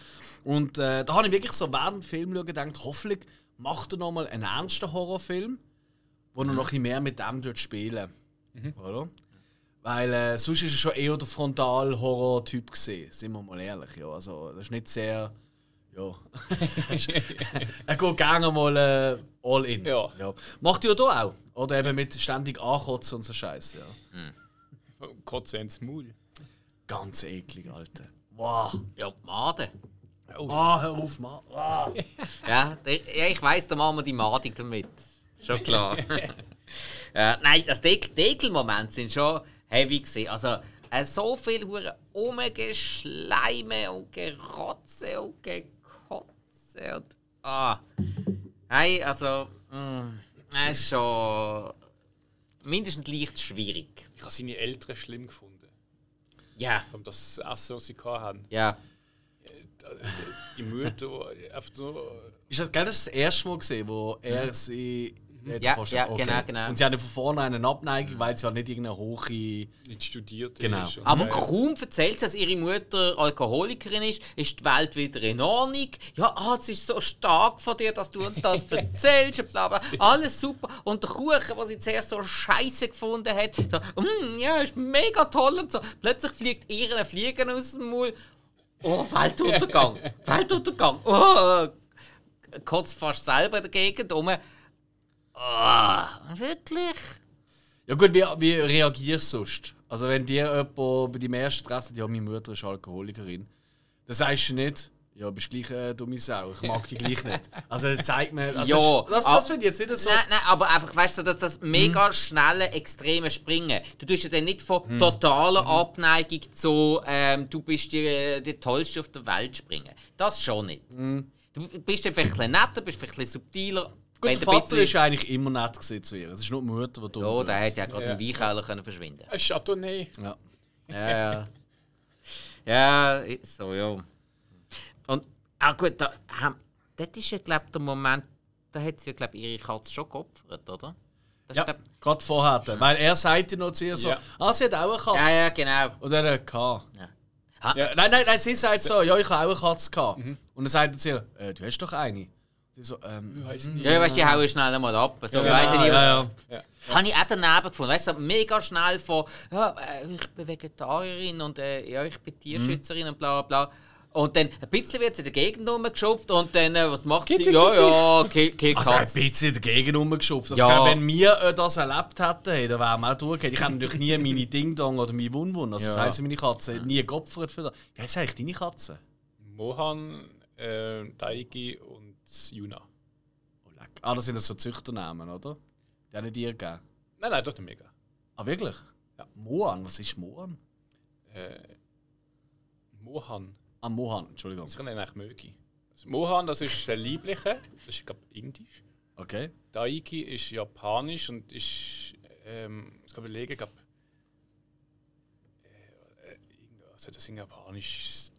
Und äh, da habe ich wirklich so während dem Film schauen gedacht, hoffentlich macht er nochmal einen ernsten Horrorfilm, wo er noch ein bisschen mehr mit dem dort spielen. Oder? Weil äh, sonst ist er schon eher der Frontal-Horror-Typ gesehen, sind wir mal ehrlich. Ja. Also, das ist nicht sehr. Ja. er geht gerne mal äh, all in. Ja. Macht ihr da auch. Oder eben mit ständig ankotzen und so Scheiße. Ja. Kotze ins Maul. Ganz eklig, Alter. Wow. Ja, die Made. Ah, hör auf, Mann. Ah. Ja, der- ja ich weiss, da machen wir die Madig damit. Schon klar. ja, nein, das Dekelmomente sind schon heavy gewesen. Also, äh, so viel hure Umgeschleime und Gerotze und Und. Ah. Nein, also. Mh, das ist schon. mindestens leicht schwierig. Ich habe seine Eltern schlimm gefunden. Ja, Um das Essen, was sie hatten. ja. Die Mutter, die einfach nur. Ist das, das erste Mal gesehen, wo er sie. Nicht Ja, ja, genau, genau. Und sie hatten von vornherein eine Abneigung, weil sie halt nicht irgendeine hohe. nicht studiert Genau. ist. Aber äh, kaum erzählt sie, dass ihre Mutter Alkoholikerin ist, ist die Welt wieder in Ordnung. Ja, ah, es ist so stark von dir, dass du uns das erzählst. Bla bla. Alles super. Und der Kuchen, den sie zuerst so scheiße gefunden hat, so, mm, ja, ist mega toll und so. Plötzlich fliegt ihr ein Fliegen aus dem Maul. Oh, Weltuntergang. Weltuntergang. Oh, kotzt fast selber in der Ah, wirklich? Ja, gut, wie, wie reagierst du sonst? Also, wenn dir jemand bei deinem ersten Treffen sagt, ja, meine Mutter ist Alkoholikerin, dann sagst du nicht, ja, bist gleich eine dumme Sau, ich mag dich gleich nicht. Also, dann zeigt mir. Also, Ja, das, das, das finde ich jetzt nicht so. Nein, nein, aber einfach, weißt du, dass das Mhm. mega schnelle, extreme Springen. Du tust ja dann nicht von Mhm. totaler Abneigung zu, ähm, du bist die, die Tollste auf der Welt springen. Das schon nicht. Du bist dann vielleicht ein bisschen netter, bist vielleicht ein bisschen subtiler. Gut, der Vater ist eigentlich immer nett zu ihr. Es ist nur die Mutter, die dumm Ja, der hätte ja gerade Ja. im Weinkeller können verschwinden Ein Chardonnay. Ja. Ja, ja. ja, so, ja. Und, ah gut, da, das ist ja, glaube ich, der Moment, da hat sie ja, glaube ich, ihre Katze schon geopfert, oder? Das Ja, glaub- gerade vorher. Weil er sagte noch zu ihr so, Ja. ah, sie hat auch eine Katze. ja, ja, genau. Und dann hat er Ja. ja, Nein, nein, nein, sie sagt so, ja, ich habe auch eine Katze gehabt. Mhm. Und dann sagt er zu ihr, äh, du hast doch eine. Sie so, ähm, Weiss nicht. Ja, weißt du, die hauen schnell einmal ab. So, Ja, weiss ich nicht, was. ja, ja. Habe ich auch daneben gefunden. Weißt du, so mega schnell von, ja, äh, ich bin Vegetarierin und äh, ja, ich bin Tierschützerin und bla bla bla. Und dann ein bisschen wird sie in der Gegend rumgeschupft und dann, äh, was macht sie? Ja, ja, kill, kill Also ein Katze. bisschen dagegen rumgeschupft. Also, Ja. ja. wenn wir äh, das erlebt hätten, hey, dann wären wir auch durchgegangen. Ich hätte natürlich nie meine Ding-Dong oder meine Wun-Wun, also das Ja. heisst meine Katze, nie geopfert für das. Wie heisst eigentlich deine Katze? Mohan, äh, Daigi und Yuna. Oh, leck. Ah, das sind so Züchternamen, oder? Die haben dir gegeben. Nein, nein, doch Mega. Ah, wirklich? Ja. Mohan, was ist Mohan? Äh, Mohan. Ah, Mohan, Entschuldigung. Das kann ich eigentlich mögen. Also Mohan, das ist der liebliche. Das ist, glaube indisch. Okay. Daiki ist japanisch und ist. Ähm, ich kann überlegen, glaub, äh, äh, also das in japanisch.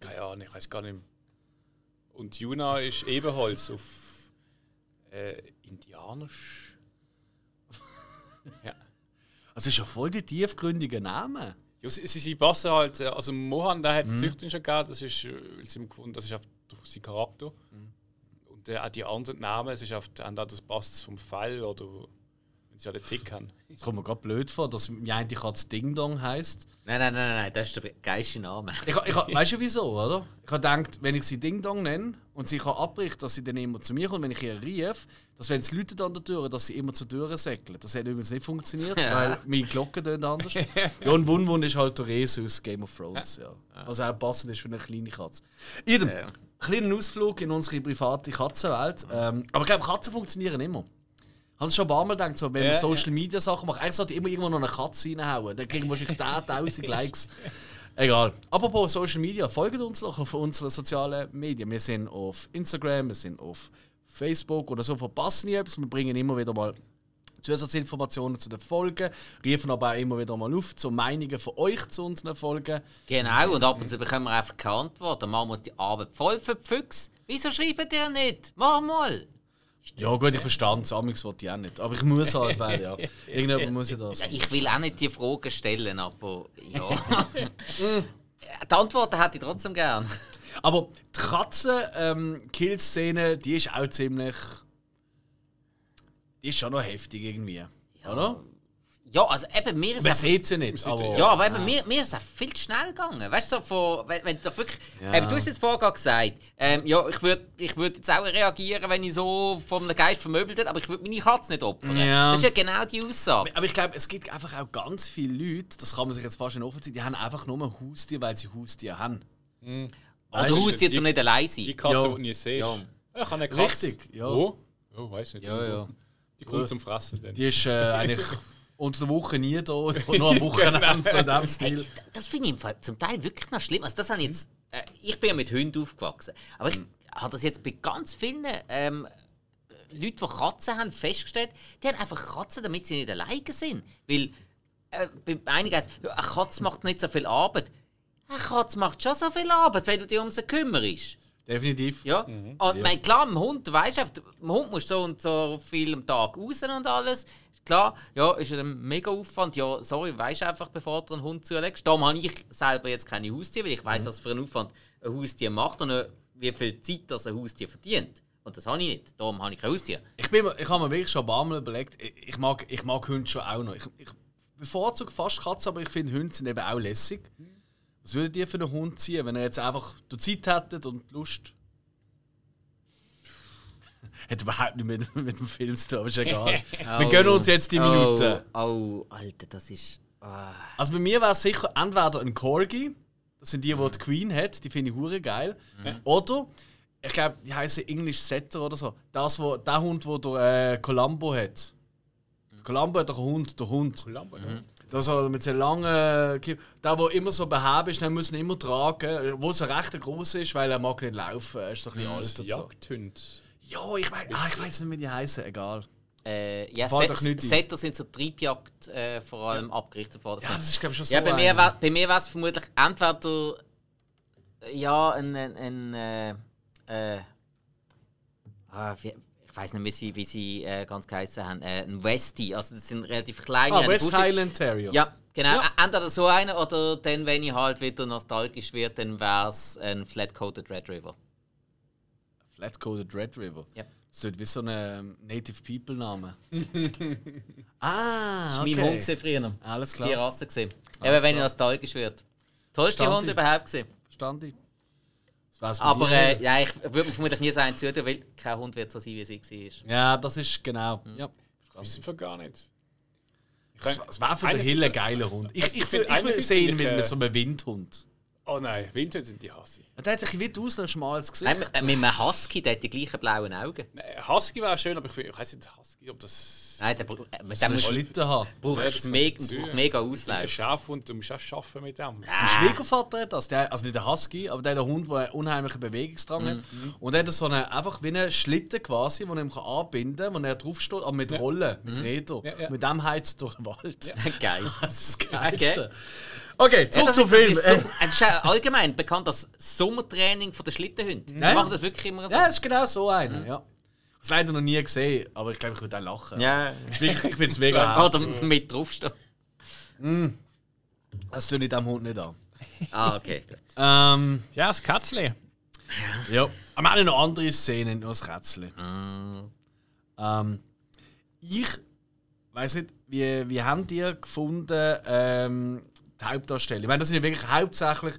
Keine Ahnung, ich weiß gar nicht. Und Yuna ist Ebenholz auf äh, indianisch. ja. Also, ist ja voll die tiefgründige Name. Ja, sie, sie, sie passen halt, äh, also Mohan, der hat die Züchterin schon gegeben, das ist, äh, weil sie ihm gefunden, das ist einfach durch seinen Charakter. Und äh, auch die anderen Namen, es ist entweder das passt vom Fall oder wenn sie einen Tick haben. Das kommt mir gerade blöd vor, dass mir eigentlich Katze Ding Dong heisst. Nein, nein, nein, nein, das ist der geilste Name. Ich, ich, weißt du wieso, oder? Ich habe gedacht, wenn ich sie Ding Dong nenne und sie kann abbricht, dass sie dann immer zu mir kommt, wenn ich ihr rief, dass wenn es Leute an der Tür, dass sie immer zur Tür säckeln. Das hat übrigens nicht funktioniert, Ja. weil meine Glocken tönen anders. ja, und Wun Wun ist halt der Reh aus Game of Thrones, ja. Was auch passend ist für eine kleine Katze. Idem, Ja. kleinen Ausflug in unsere private Katzenwelt. Ähm, aber ich glaube, Katzen funktionieren immer. Hast du schon ein paar Mal gedacht, so, wenn Ja, man Social Media Sachen macht, eigentlich sollte immer irgendwo noch eine Katze reinhauen. Dann kriegen wir wahrscheinlich 10.000 Likes. Egal. Apropos Social Media, folgt uns doch auf unseren sozialen Medien. Wir sind auf Instagram, wir sind auf Facebook oder so. Verpassen nie etwas. Wir bringen immer wieder mal Zusatzinformationen zu den Folgen, riefen aber auch immer wieder mal auf zu Meinungen von euch zu unseren Folgen. Genau, und ab und zu bekommen wir einfach keine Antwort. Dann machen wir uns die Arbeit voll für die Füchse. Wieso schreibt ihr nicht? Mach mal! Ja gut, ich verstand es, Amix wollte ich auch nicht. Aber ich muss halt, weil ja. Irgendjemand muss ja das. Ja, Ich will auch nicht die Fragen stellen, aber ja. die Antworten hätte ich trotzdem gern. Aber die Katzen-Kill-Szene, die ist auch ziemlich. Die ist schon noch heftig irgendwie. Oder? Ja, also eben, mir ist Man es sieht sie nicht. Aber, Ja, aber eben, mir, mir ist es viel zu schnell gegangen. Weißt du, so von, wenn, wenn du doch wirklich. Ja. Ähm, du hast jetzt vorher gesagt, ähm, ja, ich würde ich würd jetzt auch reagieren, wenn ich so von einem Geist vermöbelt hätte, aber ich würde meine Katze nicht opfern. Ja. Das ist ja genau die Aussage. Aber ich glaube, es gibt einfach auch ganz viele Leute, das kann man sich jetzt fast nicht offen die haben einfach nur ein Haustier, weil sie Haustier haben. Oder Haustier zum die- nicht allein Die sein. Katze, Ja. die du nie siehst. Ja. Ich habe eine Katze. Richtig, ja. Wo? Oh, weiß nicht. Ja, ja. Die kommt zum Fressen dann. Die ist äh, eigentlich unter der Woche nie da, nur am Wochenende, so in dem Stil. Das finde ich im Fall zum Teil wirklich noch schlimm. Also das habe ich jetzt. Äh, ich bin ja mit Hunden aufgewachsen. Aber ich habe das jetzt bei ganz vielen ähm, Leuten, die Katzen haben, festgestellt, die haben einfach Katzen, damit sie nicht alleine sind. Weil äh, bei einigen heißt ja, eine Katze macht nicht so viel Arbeit. Eine Katze macht schon so viel Arbeit, wenn du dich um sie kümmerst. Definitiv. Ja. Und ich meine, klar, im Hund, weißt du, im Hund musst so und so viel am Tag raus und alles. Klar, ja, ist ein mega Aufwand. Ja, sorry, weißt einfach, bevor du einen Hund zulegst. Darum habe ich selber jetzt keine Haustiere, weil ich weiß, was für einen Aufwand ein Haustier macht und äh, wie viel Zeit das ein Haustier verdient. Und das habe ich nicht. Darum habe ich kein Haustier. Ich, bin, ich habe mir wirklich schon ein paar Mal überlegt, ich, mag, ich mag Hunde schon auch noch. Ich, ich bevorzuge fast Katzen, aber ich finde Hunde sind eben auch lässig. Was würdet ihr für einen Hund ziehen, wenn ihr jetzt einfach die Zeit hättet und Lust? Hat überhaupt nicht mit, mit dem Film zu tun, aber ist egal. Wir gönnen uns jetzt die Minuten. Oh, oh Alter, das ist. ah. Also bei mir wäre es sicher entweder ein Corgi, das sind die, die die Queen hat, die finde ich hure geil. Oder, ich glaube, die heißen English Setter oder so. Das, wo, der Hund, der der äh, Columbo hat. Columbo hat doch einen Hund, der Hund. Lambo, Das so mit so langen Kiel. Der, der immer so behäbig ist, den müssen ihn immer tragen. Wo so recht groß ist, weil er mag nicht laufen. Er ist so ein bisschen alt Das und so. Ja, ich weiß ah, ich weiß nicht, wie die heißen. Egal. Äh, ja. Setter sind zur Treibjagd äh, vor allem abgerichtet worden. Ja, das ist glaube ich schon so. Ja, bei mir, wär, bei mir wäre es vermutlich entweder ja, ein, ein, ein äh, äh, ah, wie, ich weiß nicht mehr, wie, wie sie äh, ganz geheißen haben, äh, ein Westie. Also das sind relativ kleine. Ah, West Buschel- Highland Terrier. Ja, genau. Ja. Entweder so einer oder dann, wenn ich halt wieder nostalgisch werde, dann wäre es ein Flat-Coated Red River. Flat-Coated Red River. Ja. Das ist wie so ein ähm, Native People-Name. ah, Das war okay. mein Hund früher. Alles Die klar. Rasse gesehen. Alles Eben, wenn ich nostalgisch werde. Tollste Verstand Hund ich. überhaupt gesehen. Verstand ich. Aber äh, ja, ich würde mir vermutlich nie so einen zutun, weil kein Hund wird so sein, wie sie war. Ja, das ist genau. Mhm. Ja. Wissen wir gar nicht. Ich Es wäre für den Hill ein geiler Hund. Ich, ich, Ich ich, ich, sehe ihn ich, mit äh, so einem Windhund. Oh nein, Winter sind die Hassi. Der hat ein aus, ein schmales Gesicht. Nein, mit, einem Husky, der hat die gleichen blauen Augen. Nein, Husky wäre schön, aber ich, ich weiß nicht, Husky, ob das. Nein, der, bra- äh, einen musst, Schlitten haben. brauchst Ja, du das me kann ich braucht mega Ein Auslauf. Schaf und du musst auch arbeiten mit dem. Mein Schwiegervater hat das. Der, also nicht der Husky, aber der hat einen Hund, der einen unheimlichen Bewegungsdrang Mhm. hat. Und der hat so eine, einfach wie einen Schlitten quasi, den er ihm anbinden kann, wo er draufsteht, aber mit Rollen, mit Rädern. Ja, ja. Mit dem heizt er durch den Wald. Geil. Das ist das Geilste. Okay, zurück Ja, das, zum ist, das, Film. ist Äh, so, es ist ja allgemein bekannt als Sommertraining von der Schlittenhunde. Die Ja. machen das wirklich immer so. ja, das ist genau so einer. Ja. Ich habe es leider noch nie gesehen, aber ich glaube, ich würde auch lachen. Ja. Ich, wirklich- ich finde es mega Oder herzig. mit draufstehen. Das tue ich dem Hund nicht an. Ah, okay, gut. Ähm, Ja, das Kätzchen. ja. Aber wir haben noch andere Szenen, nur das Rätsel. Ähm, ich weiß nicht, wie, wie habt ihr gefunden, ähm, die Hauptdarsteller? Ich meine, das sind ja wirklich hauptsächlich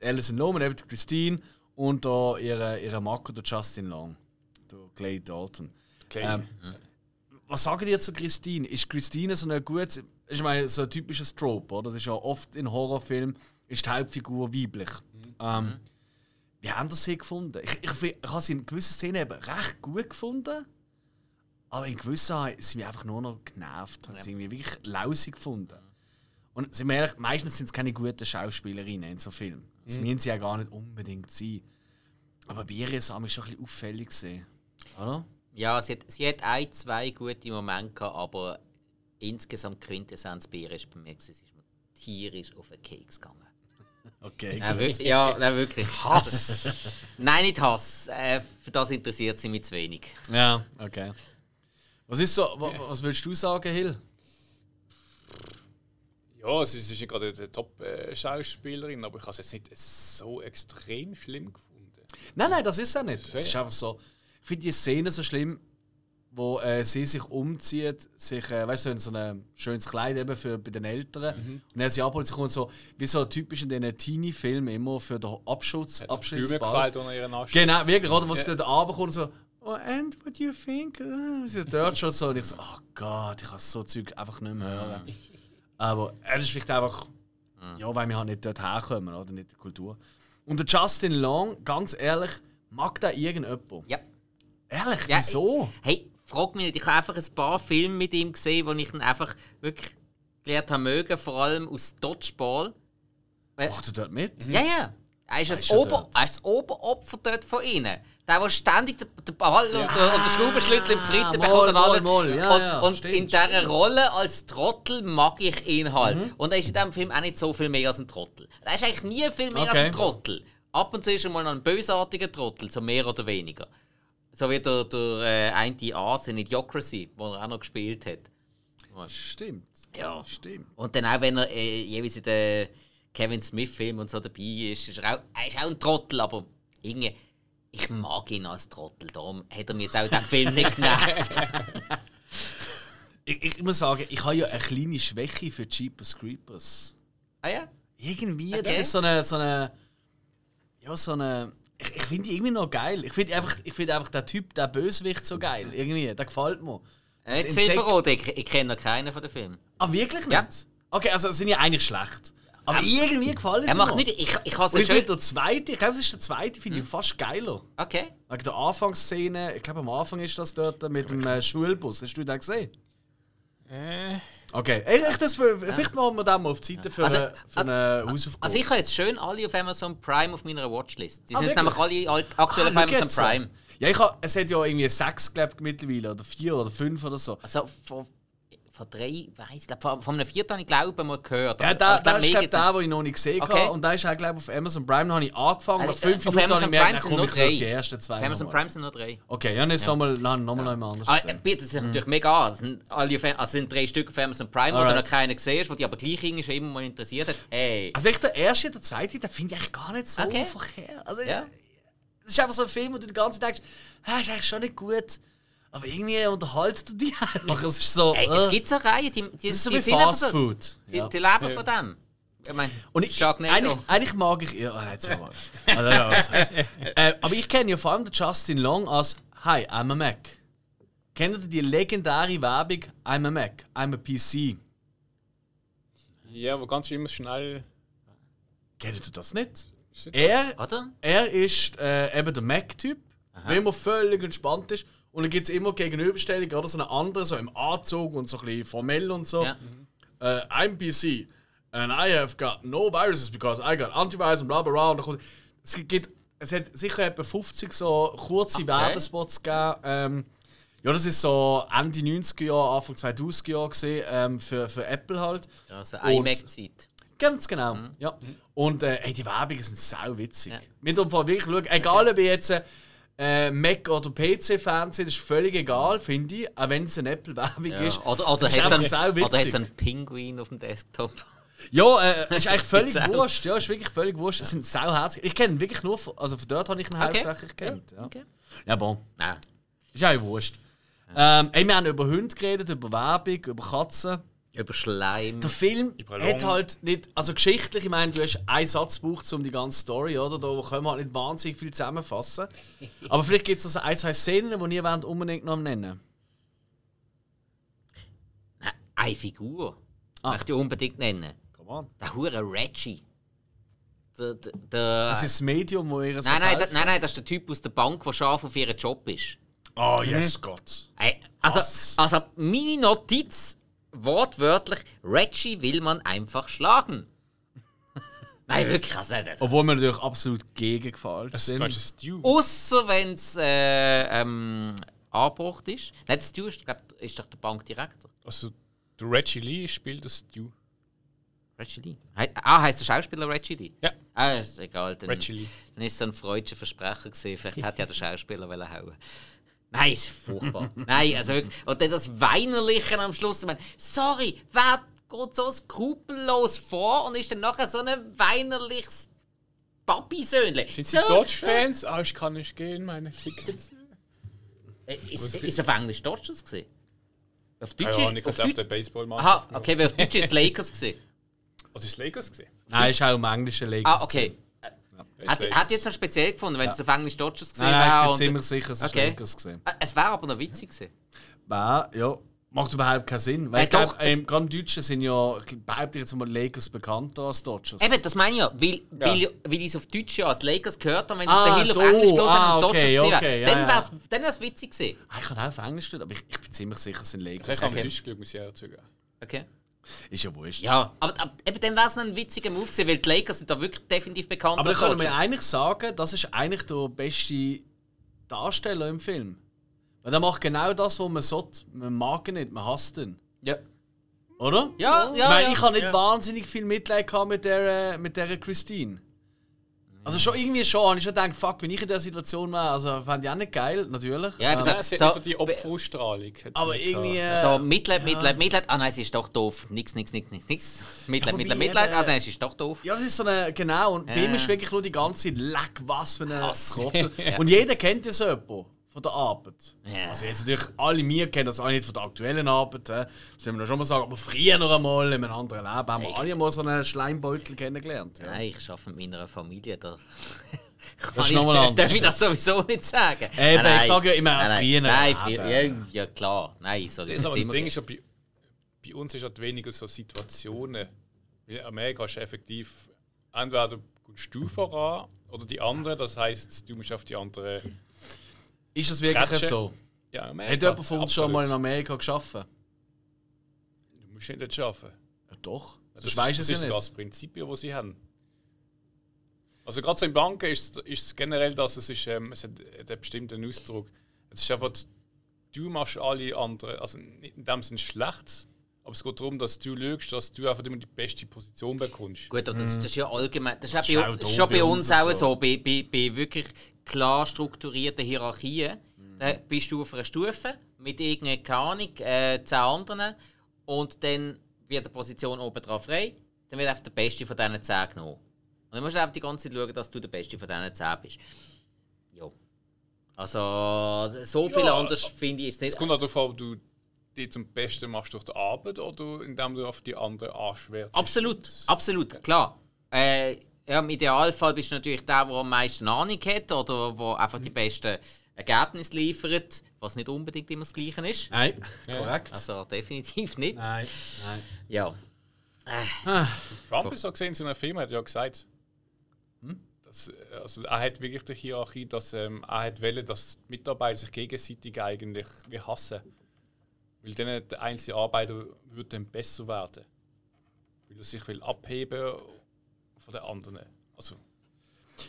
die Alison Lohman, eben die Christine und da ihre, ihre Marco, der Justin Long, der Clay Dalton. Okay. Ähm, was sagen ihr zu Christine? Ist Christine so ein gutes, ich meine, so ein typisches Trope, oder? Das ist ja oft in Horrorfilmen, ist die Hauptfigur weiblich. Ähm, wie haben das sie gefunden? Ich, ich, ich habe sie in gewissen Szenen eben recht gut gefunden, aber in gewissen sind sie einfach nur noch genervt. Ja. Sie irgendwie wirklich lausig gefunden. Und sind wir ehrlich, meistens sind es keine guten Schauspielerinnen in so Filmen. Das müssen sie ja gar nicht unbedingt sein. Aber bei ihr ist es schon ein bisschen auffällig gesehen. Oder? Ja, sie hat, sie hat ein, zwei gute Momente gehabt, aber insgesamt Quintessenz bei ihr ist bei mir, sie ist mir tierisch auf den Keks gegangen. Okay. Ja, wirklich. Ja, nein, wirklich. Hass. nein, nicht Hass. Äh, für das interessiert sie mich zu wenig. Ja, okay. Was ist so, wa- was willst du sagen, Hill? Ja, sie ist nicht gerade eine Top-Schauspielerin, aber ich habe es jetzt nicht so extrem schlimm gefunden. Nein, nein, das ist ja nicht. Es ist Ja. einfach so. Ich finde die Szene so schlimm, wo äh, sie sich umzieht, sich, äh, weißt du, in so ein schönes Kleid eben für bei den Eltern. Und er sie abholt, sie kommt so, wie so typisch in diesen Teenie-Filmen immer für den Abschutz, Arsch. Genau, wirklich, oder? Wo sie dort runterkommt und so, oh, and what do you think? Sie dort schon so. Und ich so, oh Gott, ich kann so Zeug einfach nicht mehr hören. Aber er ist vielleicht einfach, ja, weil wir halt nicht dort herkommen, oder? Nicht die Kultur. Und der Justin Long, ganz ehrlich, mag da irgendjemand? Ja. Ehrlich, Ja, wieso? Hey, frag mich nicht. Ich habe einfach ein paar Filme mit ihm gesehen, wo ich ihn einfach wirklich gelernt habe mögen, vor allem aus Dodgeball. Macht er dort mit? Ja, ja. Er ist, das, ist er Ober, er ist das Oberopfer dort von ihnen. Der, der ständig den, Ball und, und den Schraubenschlüssel im Fritten mal, bekommt und mal, alles. mal. Ja, und ja, und in dieser Rolle als Trottel mag ich ihn halt. Mhm. Und er ist in diesem Film auch nicht so viel mehr als ein Trottel. Er ist eigentlich nie viel mehr als Okay. ein Trottel. Ab und zu ist er mal noch ein bösartiger Trottel, so mehr oder weniger. So wie der, der äh, eine Arzt in Idiocracy, wo er auch noch gespielt hat. Stimmt. Ja. Stimmt. Und dann auch, wenn er äh, jeweils in den Kevin Smith-Film und so dabei ist, ist er, auch, er ist auch ein Trottel, aber irgendwie, ich mag ihn als Trottel, darum hat er mir jetzt auch den Film nicht genervt. Ich, ich muss sagen, ich habe ja eine kleine Schwäche für Jeepers Creepers. ah ja? Irgendwie, Okay. das ist so eine, so eine. Ja, so eine. Ich, ich finde die irgendwie noch geil. Ich finde einfach, ich find einfach den Typ, der Bösewicht so geil. Irgendwie, der gefällt mir. Das Nicht zu viel verraten, ich, ich kenne noch keinen von den Filmen. Ah, wirklich nicht? Ja. Okay, also sind ja eigentlich schlecht. Aber irgendwie gefallen sie Er macht mir. nicht, ich, ich habe ich schön... finde der zweite, ich glaube, es ist der zweite, finde ich fast geiler. Okay. Wegen der Anfangsszene, ich glaube am Anfang ist das dort mit dem äh, Schulbus. Hast du den gesehen? Äh, Okay, ich, das für, vielleicht machen wir den mal auf die Seite für, Also, eine, für eine Hausaufgabe. Also ich habe jetzt schön alle auf Amazon Prime auf meiner Watchlist. Die Ah, sind jetzt wirklich? nämlich alle aktuell Ah, auf Amazon jetzt so. Prime. Ja, ich hab, es hat ja irgendwie sechs, glaube ich, mittlerweile, oder vier oder fünf oder so. Also von, von drei, weiß ich, glaub, von, einem vierten habe ich glaube mal gehört. Ja, ich der glaub, ist mehr glaub, gibt's der, den ich noch nicht gesehen Okay. habe. Und der ist auch, glaube auf Amazon Prime noch ich angefangen. Nach Also, fünf äh, auf Minuten habe ich Amazon gemerkt, Prime na sind komm, ich die ersten zwei Auf Amazon. Prime sind nur drei. Okay, ja, jetzt nochmal noch mal jemand anders Ah, bietet sich natürlich mega an. Es sind, alle also sind drei Stück auf Amazon Prime, wo du noch keinen gesehen hast, die aber gleich irgendwie schon immer mal interessiert hat. Hey, Also wirklich der erste der zweite, den finde ich eigentlich gar nicht so Okay. verkehrt. Also, Ja. Es ist einfach so ein Film, wo du die ganze Zeit denkst, ah, ist eigentlich schon nicht gut. Aber irgendwie unterhaltet er dich einfach. Es ist so. äh, es gibt so Reihen, die, die, das ist so die sind einfach Fast so, Food. die, Ja. die leben von dem. Ich meine, Und ich, eigentlich, eigentlich mag ich. Ja, jetzt mal. Also, ja, also. äh, aber ich kenne ja vor allem den Justin Long als Hi, I'm a Mac. Kennt ihr die legendäre Werbung I'm a Mac, I'm a PC? ja, wo ganz immer schnell. Kennt ihr das nicht? Er, oder? er ist äh, eben der Mac-Typ, der immer völlig entspannt ist. Und dann gibt es immer Gegenüberstellung, oder so einen anderen, so im Anzug und so ein bisschen formell und so. Ja. Äh, I'm PC and I have got no viruses because I got antivirus und bla bla bla. Und kommt, es, gibt, es hat sicher etwa 50 so kurze Werbespots gegeben. Ähm, ja, das ist so Ende 90er Jahre, Anfang 2000er Jahre gesehen, ähm, für, für Apple halt. Also Und- iMac-Zeit. Ganz genau. Ja. Und äh, ey, die Werbungen sind sau witzig. Ja. Mit dem Fall wirklich schauen, egal ob ihr jetzt äh, Mac oder PC-Fans sind, ist völlig egal, finde ich. Auch wenn es eine Apple-Werbung Ja. ist. Oder, oder, Es ist hast einen, oder hast du einen Pinguin auf dem Desktop. Ja, äh, ist eigentlich völlig auch. wurscht. Ja, ist wirklich völlig wurscht. Es sind sauherzig. Ich kenne wirklich nur, von, also von dort habe ich ihn Okay. hauptsächlich kennt. Ja. Okay. ja, bon. Nein. Ist eigentlich wurscht. Ähm, ey, wir haben über Hunde geredet, über Werbung, über Katzen. Über Schleim. Der Film hat halt nicht, also geschichtlich, ich meine, du hast einen Satz gebraucht, um die ganze Story, oder? Da können wir halt nicht wahnsinnig viel zusammenfassen. Aber vielleicht gibt es also ein, zwei Szenen, die ihr wollt unbedingt noch nennen Nein, eine Figur. Ah. Möchte ich unbedingt nennen. Come on. Der hure Reggie. Der, der, der, Das ist das Medium, wo ihr nein, nein, da, nein, nein, das ist der Typ aus der Bank, der scharf auf ihren Job ist. Oh, yes, Gott. Ey, also, also, meine Notiz, wortwörtlich, Reggie will man einfach schlagen. nein, wirklich, also, das, Obwohl wir natürlich absolut gegengefallen Das ist sind. du Stew. Ausser wenn es äh, ähm, angebracht ist. Nein, das du ist, glaub, ist doch der Bankdirektor. Also, der Reggie Lee spielt das Stew. Reggie Lee. Hei- Ah, heißt der Schauspieler Reggie Lee? Ja. Ah, ist egal. Dann, Reggie Lee. dann ist so ein freudscher Versprecher gesehen. Vielleicht hätte ja der Schauspieler wollen hauen. Nein, ist furchtbar. Nein, also wirklich. Und dann das Weinerliche am Schluss. Ich meine, sorry, wer geht so skrupellos vor und ist dann nachher so ein weinerliches Papi-Söhnchen? Sind Sie so, Dodge-Fans? Ah, ich kann nicht gehen, meine Tickets. Äh, Ist, ist auf Englisch Dodge das gesehen? Auf Deutsch? Ja, ich auf auf der baseball Aha, okay, weil auf Deutsch ist Lakers gesehen. Also, ist Lakers gesehen? Nein, ist auch im englischen Lakers. Ah, okay. Hat, hat jetzt noch speziell gefunden, wenn es auf Englisch Dodgers gesehen nein, ich wäre. bin und- ziemlich sicher, es ist Okay. Lakers gesehen. Äh, Es wäre aber noch witzig gewesen. War, ja. Macht überhaupt keinen Sinn. Weil Äh, ich glaube, ähm, gerade im Deutschen sind ja, behaupte ich jetzt mal, Lakers bekannter als Dodgers. Eben, das meine ich ja. Weil, weil, weil ich es auf Deutsch ja als Lakers gehört habe, wenn ich Ah, den Hill so. auf Englisch gelesen Ah, habe okay, Dodgers okay, ja, dann ja. wäre es dann wär's witzig gewesen. Ah, ich kann auch auf Englisch nicht, aber ich, ich bin ziemlich sicher, es sind Lakers. Ich habe Okay. am Tisch geschaut, muss ich zugeben. Okay. Ist ja wurscht. Ja, aber, aber eben dann wäre es ein witziger Move gewesen, weil die Lakers sind da wirklich definitiv bekannt aber da können wir eigentlich sagen, das ist eigentlich der beste Darsteller im Film. Weil er macht genau das, was man sollte. Man mag ihn nicht, man hasst ihn. Ja. Oder? Ja, ja, ich meine, ja, ich habe nicht ja. wahnsinnig viel Mitleid mit der, äh, mit der Christine. Also schon irgendwie schon, habe ich schon gedacht, fuck, wenn ich in der Situation wäre, also fände ich auch nicht geil, natürlich. Ja, aber so- Ja, so- nicht so die Opferausstrahlung. aber irgendwie... Äh, So, Mitleid, Mitleid, Mitleid. Ah nein, sie ist doch doof. Nix, nix, nix, nix, nix. Mitleid, Ja, Mitleid, Mitleid. Ah nein, sie ist doch doof. Ja, das ist so eine, genau, und bei ihm ist wirklich nur die ganze Zeit, leck, was für eine Hass. Und jeder kennt ja so jemanden von der Arbeit. Ja. Also jetzt natürlich, alle wir kennen das auch nicht von der aktuellen Arbeit, hä. das will man schon mal sagen, aber früher noch einmal, in einem anderen Leben, haben wir Hey. alle mal so einen Schleimbeutel kennengelernt. Ja. Nein, ich arbeite mit meiner Familie. Da kann Das ist ich- noch mal anders. Darf ich das sowieso nicht sagen? Eben, Nein, ich sage ja immer, nein, früher Nein, früher. Ja, ja, klar. Nein, so Das, aber das Ding ist ja, bei, bei uns ist halt weniger so Situationen. Weil in Amerika ist effektiv, entweder kommst du voran oder die andere, das heisst, du musst auf die andere. Ist das wirklich Kratschen. so? Ja, Amerika, Hat jemand von uns schon mal in Amerika geschafft? Ja, Du musst nicht schaffen. doch. Das, Das, ist, weißt das du ist ja nicht. das Prinzip, das sie haben. Also gerade so in Banken ist, ist es generell, dass es ist, ähm, es hat einen bestimmten Ausdruck. Es ist einfach, du machst alle anderen, also nicht in dem Sinne schlecht, aber es geht darum, dass du lügst, dass du einfach immer die beste Position bekommst. Gut, aber das, das ist ja allgemein. Das ist, auch ist bei, auch das ist schon bei bei uns uns auch so. so. Bei, bei, bei wirklich klar strukturierten Hierarchien. Mhm. Da bist du auf einer Stufe mit irgendeiner Ahnung, äh, zehn anderen. Und dann wird eine Position oben drauf frei. Dann wird einfach der Beste von diesen zehn genommen. Und dann musst du einfach die ganze Zeit schauen, dass du der Beste von diesen zehn bist. Ja. Also, so viel Ja, anders finde ich es nicht. Es kommt auch darauf an, ob du dich zum Besten machst durch die Arbeit oder indem du auf die anderen anschwärzt. Absolut, absolut, klar. Äh, ja, Im Idealfall bist du natürlich der, der am meisten Ahnung hat oder der einfach die besten Ergebnisse liefert, was nicht unbedingt immer das Gleiche ist. Nein, korrekt. Also definitiv nicht. Nein, nein. Ja. Trump ist so gesehen in seiner Firma, hat ja gesagt, Hm? dass, also er hat wirklich die Hierarchie, dass ähm, er hat wollen, dass die Mitarbeiter sich gegenseitig eigentlich wie hassen. Weil dann der einzelne Arbeiter würde dann besser werden. Weil er sich will abheben von den anderen. Also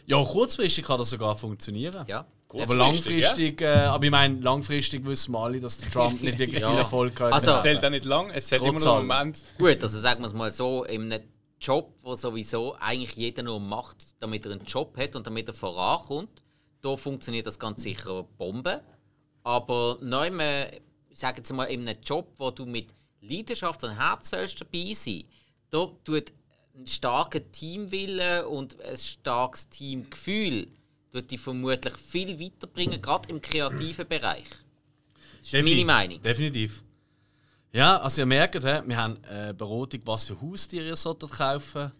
Ja, kurzfristig kann das sogar funktionieren. Ja. Aber langfristig, äh, aber ich meine, langfristig wissen wir alle, dass Trump nicht wirklich Ja. viel Erfolg hat. Also- es zählt auch nicht lang, es zählt immer nur im Moment. Gut, also sagen wir es mal so, in einem Job, wo sowieso eigentlich jeder nur macht, damit er einen Job hat und damit er vorankommt, da funktioniert das ganz sicher Bombe. Aber neu, ich sage jetzt mal, in einem Job, wo du mit Leidenschaft und Herz dabei sein da tut ein starker Teamwille und ein starkes Teamgefühl tut dich vermutlich viel weiterbringen, gerade im kreativen Bereich. Das ist meine Definitiv. Meinung. Definitiv. Ja, also ihr merkt, wir haben eine Beratung, was für Haustiere ihr solltet kaufen.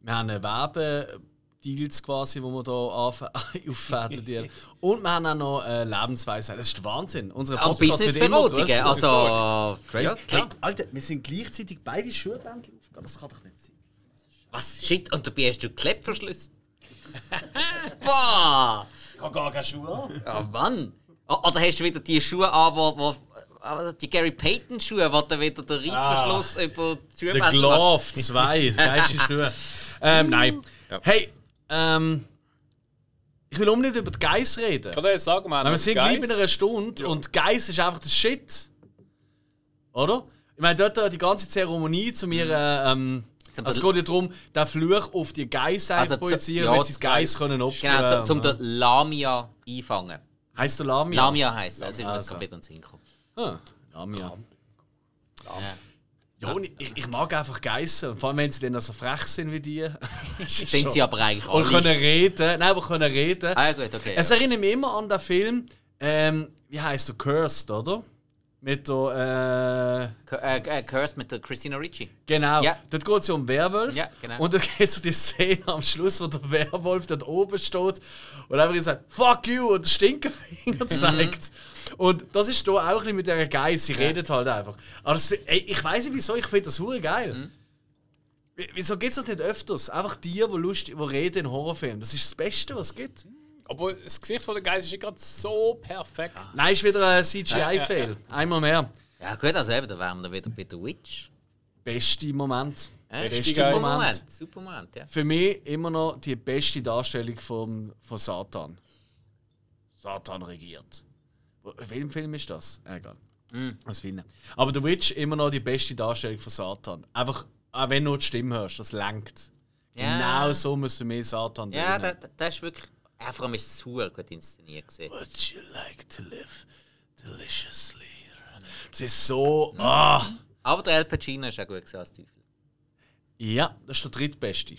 Wir haben eine Werbedeals quasi, wo wir hier auffädeln. die. Und wir haben auch noch eine Lebensweisheit. Das ist Wahnsinn. Unsere Auch Businessberatungen, also... Crazy. Ja, klar. hey, Alter, wir sind gleichzeitig beide Schuhbändel aufgegangen. Das kann doch nicht sein. Was? Shit, und dabei hast du Klettverschluss? Boah! Ich habe gar keine Schuhe an. Ja, Mann! Oder hast du wieder die Schuhe an, wo, wo äh, die Gary Payton Schuhe, wo dann wieder der Reissverschluss über die Der Schuhe Glove 2, geilste Schuhe. Ähm, nein. Hey, ähm, ich will unbedingt über die Geiss reden. Ich kann dir jetzt sagen, Weil wir sind gleich in einer Stunde Ja. und Geiss ist einfach der Shit. Oder? Ich meine, dort äh, die ganze Zeremonie zu mir. Äh, ähm, Zum also es geht ja darum, den Fluch auf die Geiss Also projizieren, ja, wenn sie die Geiss können opfern Genau, zu, zum ja. der Lamia einfangen. Heißt der Lamia? Lamia heisst es, ist mir jetzt Also. gerade wieder ins Sinn gekommen. Ah, Lamia. Ja. Ja, und ich, ich mag einfach Geissen. Und vor allem, wenn sie dann noch so frech sind wie die. Sind sie aber eigentlich Und können reden. Nein, aber können reden. Ah gut, okay. Es ja. erinnert mich immer an den Film, ähm, wie heißt der Cursed, oder? Mit der, Cu- äh, äh, Cursed mit der Christina Ricci. Genau, Ja. dort geht es ja um Werwolf. Ja, genau. Und dann gibt es die Szene am Schluss, wo der Werwolf dort oben steht und einfach sagt, fuck you, und den Stinkefinger zeigt. Und das ist da auch ein bisschen mit dieser Geist, sie redet halt einfach. Aber das, ey, ich weiß nicht wieso, ich finde das hure geil. W- Wieso gibt es das nicht öfters? Einfach die, die lustig, die reden in Horrorfilmen. Das ist das Beste, was es gibt. Obwohl das Gesicht von der Geist ist nicht gerade so perfekt. Nein, ist wieder ein CGI-Fail. Einmal mehr. Ja gut, also eben, da wären wir wieder bei The Witch. Beste Moment. Beste. Moment. Super Moment, ja. Für mich immer noch die beste Darstellung von, von Satan. Satan regiert. Welchem Film ist das? Egal. Aus Finden. Aber The Witch immer noch die beste Darstellung von Satan. Einfach, auch wenn du die Stimme hörst, das lenkt. Ja. Genau so muss für mich Satan Ja, das, das ist wirklich... Ja, vor allem ist es super gut inszeniert gesehen. Would you like to live deliciously? Das ist so. Ah! Aber der Al Pacino ist auch gut gesehen als Teufel. Ja, das ist der drittbeste.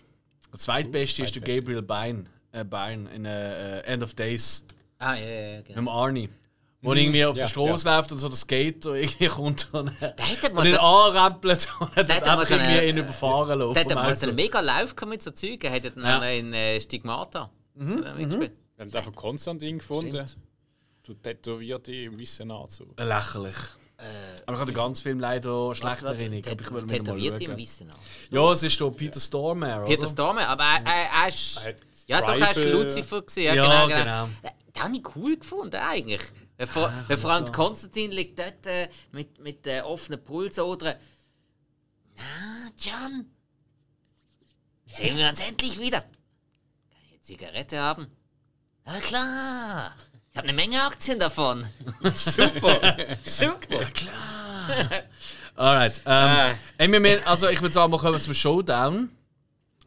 Der zweitbeste ist der Gabriel Byrne, äh, Byrne in äh, äh, End of Days Ah, ja, ja, ja, mit genau. dem Arnie. Wo er irgendwie auf Ja, der Straße läuft und so das Skater irgendwie kommt und, Der hat und ihn so, anrempelt und er Der mal einfach so eine- irgendwie ihn überfahren lassen. der hat mal so einen mega Lauf mit so Zeugen. Er hat dann Ja. in äh, Stigmata. Mhm, Wir haben einfach Konstantin gefunden. Du tätowierte im weißen Anzug. Lächerlich. Aber ich habe den ganzen Film leider schlecht Erinnerung. Aber ich will mir mal im. Weißen an. Ja, es ist hier Peter Stormare, Peter oder? Stormer, aber er, er, er ist. Er hat Ja, doch, er ist Tribal- Lucifer gewesen. Ja, Ja, genau. genau. genau. Den, den habe ich cool gefunden, eigentlich. Weil vor, vor allem Konstantin liegt dort äh, mit, mit äh, offenen Pulsadern. Na, John? Sehen wir uns endlich wieder. Zigarette haben? Na klar. Ich habe eine Menge Aktien davon. Super. Super. Alright. Ähm, ey, wir müssen- also ich würde sagen, wir kommen zum Showdown.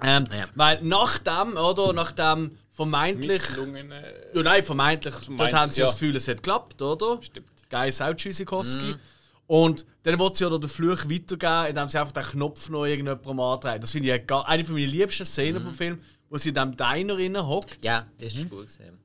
Ähm, Weil nach dem, oder, nach dem vermeintlich. Misslungene. Ja, nein, vermeintlich. Dort Vermeintlich, haben sie ja. das Gefühl, es hat geklappt, oder? Stimmt. Geil Sau Tschüssikowski. Und dann wird sie ja den Fluch weitergeben, indem sie einfach den Knopf noch irgendjemandem antreibt. Das finde ich eine, eine von meinen liebsten Szenen vom Film, wo sie in diesem Diner drin hockt Ja, das ist gut gesehen.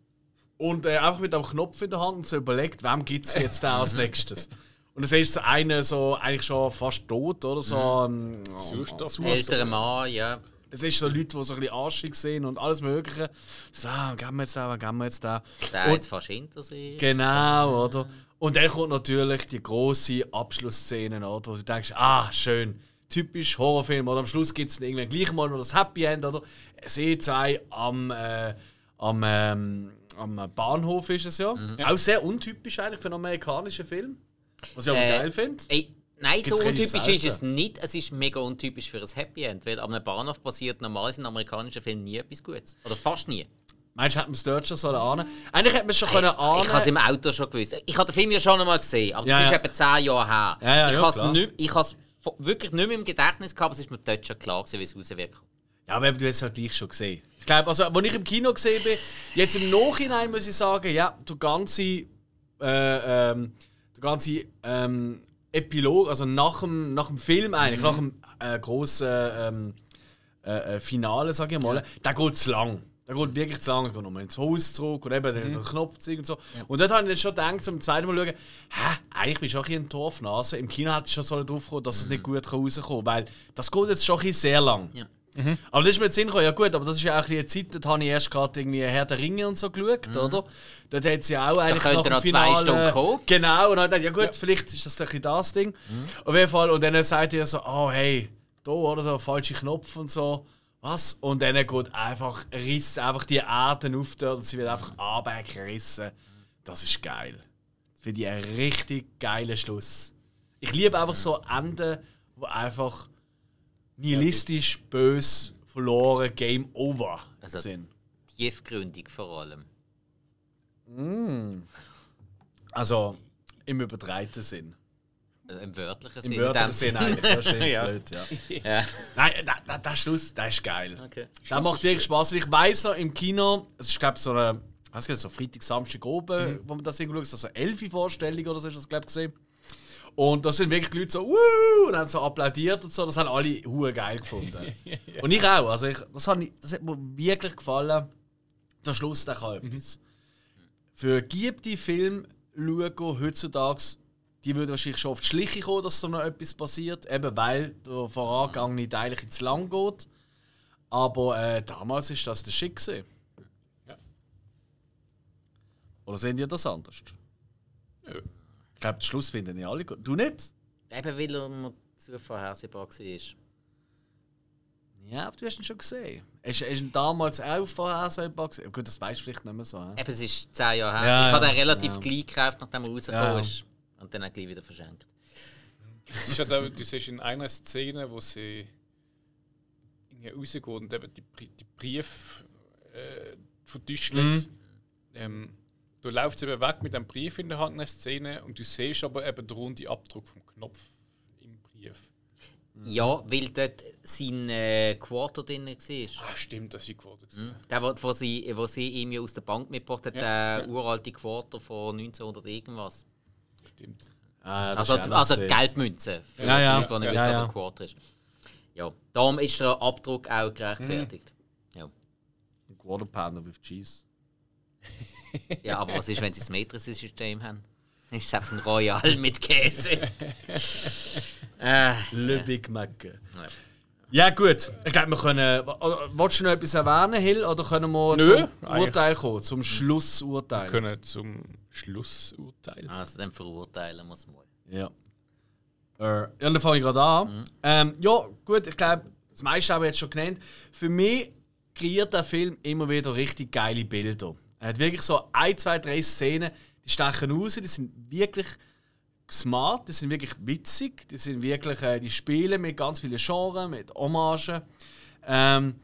und äh, einfach mit dem Knopf in der Hand und so überlegt, wem gibt es jetzt da als nächstes. Und dann siehst du so einen so eigentlich schon fast tot, oder? So ein Sauerstoff. Älterer Mann, ja. Es ist so Leute, die so ein bisschen arschig sind und alles Mögliche. So, ah, geben wir jetzt da, geben wir jetzt da. Der Und- jetzt fast hinter sich. Genau, oder? Und dann kommt natürlich die große Abschlussszene, oder? Wo du denkst, ah, schön, typisch Horrorfilm. Oder am Schluss gibt es irgendwann gleich mal noch das Happy End, oder? Sie zwei am, äh, am, ähm, am Bahnhof ist es ja. Auch sehr untypisch eigentlich für einen amerikanischen Film. Was ich aber Äh, geil finde. Nein, so Gibt's relativ untypisch ist es nicht. Es ist mega untypisch für ein Happy End, weil am Bahnhof passiert normalerweise in amerikanischen Filmen nie etwas Gutes. Oder fast nie. Meinst du, hätte man es dort schon sollen ahnen? Eigentlich hätte man es schon können ahnen. Ich habe es im Auto schon gewusst. Ich habe den Film ja schon einmal gesehen, aber das Ja, ist ja. etwa 10 Jahre her. Ja, ja, ich ja, habe es wirklich nicht mehr im Gedächtnis gehabt, aber es ist mir dort schon klar gewesen, wie es rauswirkt. Ja, aber du hast es halt gleich schon gesehen. Ich glaube, also, als ich im Kino gesehen bin, jetzt im Nachhinein muss ich sagen, ja, der ganze, äh, ähm, der ganze ähm, Epilog, also nach dem, nach dem Film eigentlich, nach dem äh, großen ähm, äh, äh, Finale, sage ich mal, der geht zu lang. Der geht wirklich zu lang. Es geht nochmal ins Haus zurück und eben den Knopf ziehen und so. Und dort habe ich dann schon gedacht, zum zweiten Mal schauen, hä, eigentlich bist du auch ein bisschen Torfnase. Im Kino hätte ich schon so drauf kommen, dass es nicht gut rauskommen kann, weil das geht jetzt schon ein bisschen sehr lang. Ja. Aber das ist mir jetzt Sinn gekommen, ja gut, aber das ist ja auch ein bisschen eine Zeit, dort habe ich erst gerade irgendwie Herr der Ringe und so geschaut, oder? Dort hat sie auch eigentlich könnte nach dem noch zwei Finale... Stunden kommen. Genau, und dann dachte ich, ja gut, vielleicht ist das ein bisschen das Ding. Auf jeden Fall, und dann sagt ihr so, oh hey, da oder so, falsche Knopf und so. Was? Und dann geht einfach, riss einfach die Erde auf dort und sie wird einfach abgerissen. Das ist geil. Das finde ich ein richtig geiler Schluss. Ich liebe einfach so Enden, wo einfach nihilistisch, bös, verloren, Game Over Also- sind. Tiefgründig vor allem. Also im übertreiten Sinn. Also Im wörtlichen Im Sinne. wörtlichen dem Sinn eigentlich. Das stimmt Ja. blöd, ja. Ja. Nein, der, Schluss, der ist geil. Okay. Der macht wirklich Spaß. Ich weiss noch, im Kino, es ist glaube so eine, was so Freitag, Samstag oben, wo man das irgendwo schaut, so eine Elfi-Vorstellung oder so ist das glaube ich gesehen. Und da sind wirklich Leute so, Wuh! und haben so applaudiert und so. Das haben alle hure geil gefunden. Und ich auch. Also ich, das, ich, das hat mir wirklich gefallen. Der Schluss, der kann etwas. Für giebte Film schauen heutzutage die würden wahrscheinlich schon auf die Schliche kommen, dass so noch etwas passiert, eben weil der vorangegangene Teil eigentlich zu lang geht. Aber äh, damals ist das der Schick. gewesen. Ja. Oder sehen die das anders? Ja. Ich glaube, den Schluss finden nicht alle gut. Du nicht? Eben weil er mir zu vorhersehbar war. Ja, aber du hast ihn schon gesehen. Ist, ist ihn damals auch vorhersehbar? Gut, das weißt du vielleicht nicht mehr so. hä? Eben, es ist 10 Jahre her. Ja, ich habe ja, den relativ ja. gleich gekauft, nachdem er rausgekommen Ja. ist. Und dann auch gleich wieder verschenkt. Halt auch, du siehst in einer Szene, wo sie irgendwie rausgeht und eben die, die Brief äh, vertüschelt. Ähm, du läufst eben weg mit einem Brief in der Hand in der Szene und du siehst aber eben den runden Abdruck vom Knopf im Brief. Ja, weil dort sein äh, Quarter drin war. Ah, stimmt, das ist geworden. Mhm. Der, wo, wo, sie, wo sie ihm ja aus der Bank mitgebracht hat, Ja, der uralte Quarter von 1900 irgendwas. Stimmt. Ah, Also, also. Geldmünze. Für Ja, ja. nicht Ja, ja. was ein Quarter ist. Ja, darum ist der Abdruck auch gerechtfertigt. Ja. Quarter Pounder with Cheese. ja, aber was ist, wenn sie das Metrisystem haben? Ist es einfach ein Royal mit Käse? äh, Le Big Mac. Ja. Ja, gut. Ich glaube, wir können. oder- Wolltest du noch etwas erwähnen, Hill? Oder können wir Nö, zum. Urteil kommen? Zum Schlussurteil? Wir können zum Schlussurteil. also dann verurteilen muss man. Ja. Äh, ja, dann fange ich gerade an. Ähm, ja, gut, ich glaube, das meiste haben wir jetzt schon genannt. Für mich kreiert der Film immer wieder richtig geile Bilder. Er hat wirklich so ein, zwei, drei Szenen, die stechen raus, die sind wirklich smart, die sind wirklich witzig, die sind wirklich, äh, die spielen mit ganz vielen Genres, mit Hommagen. Ähm,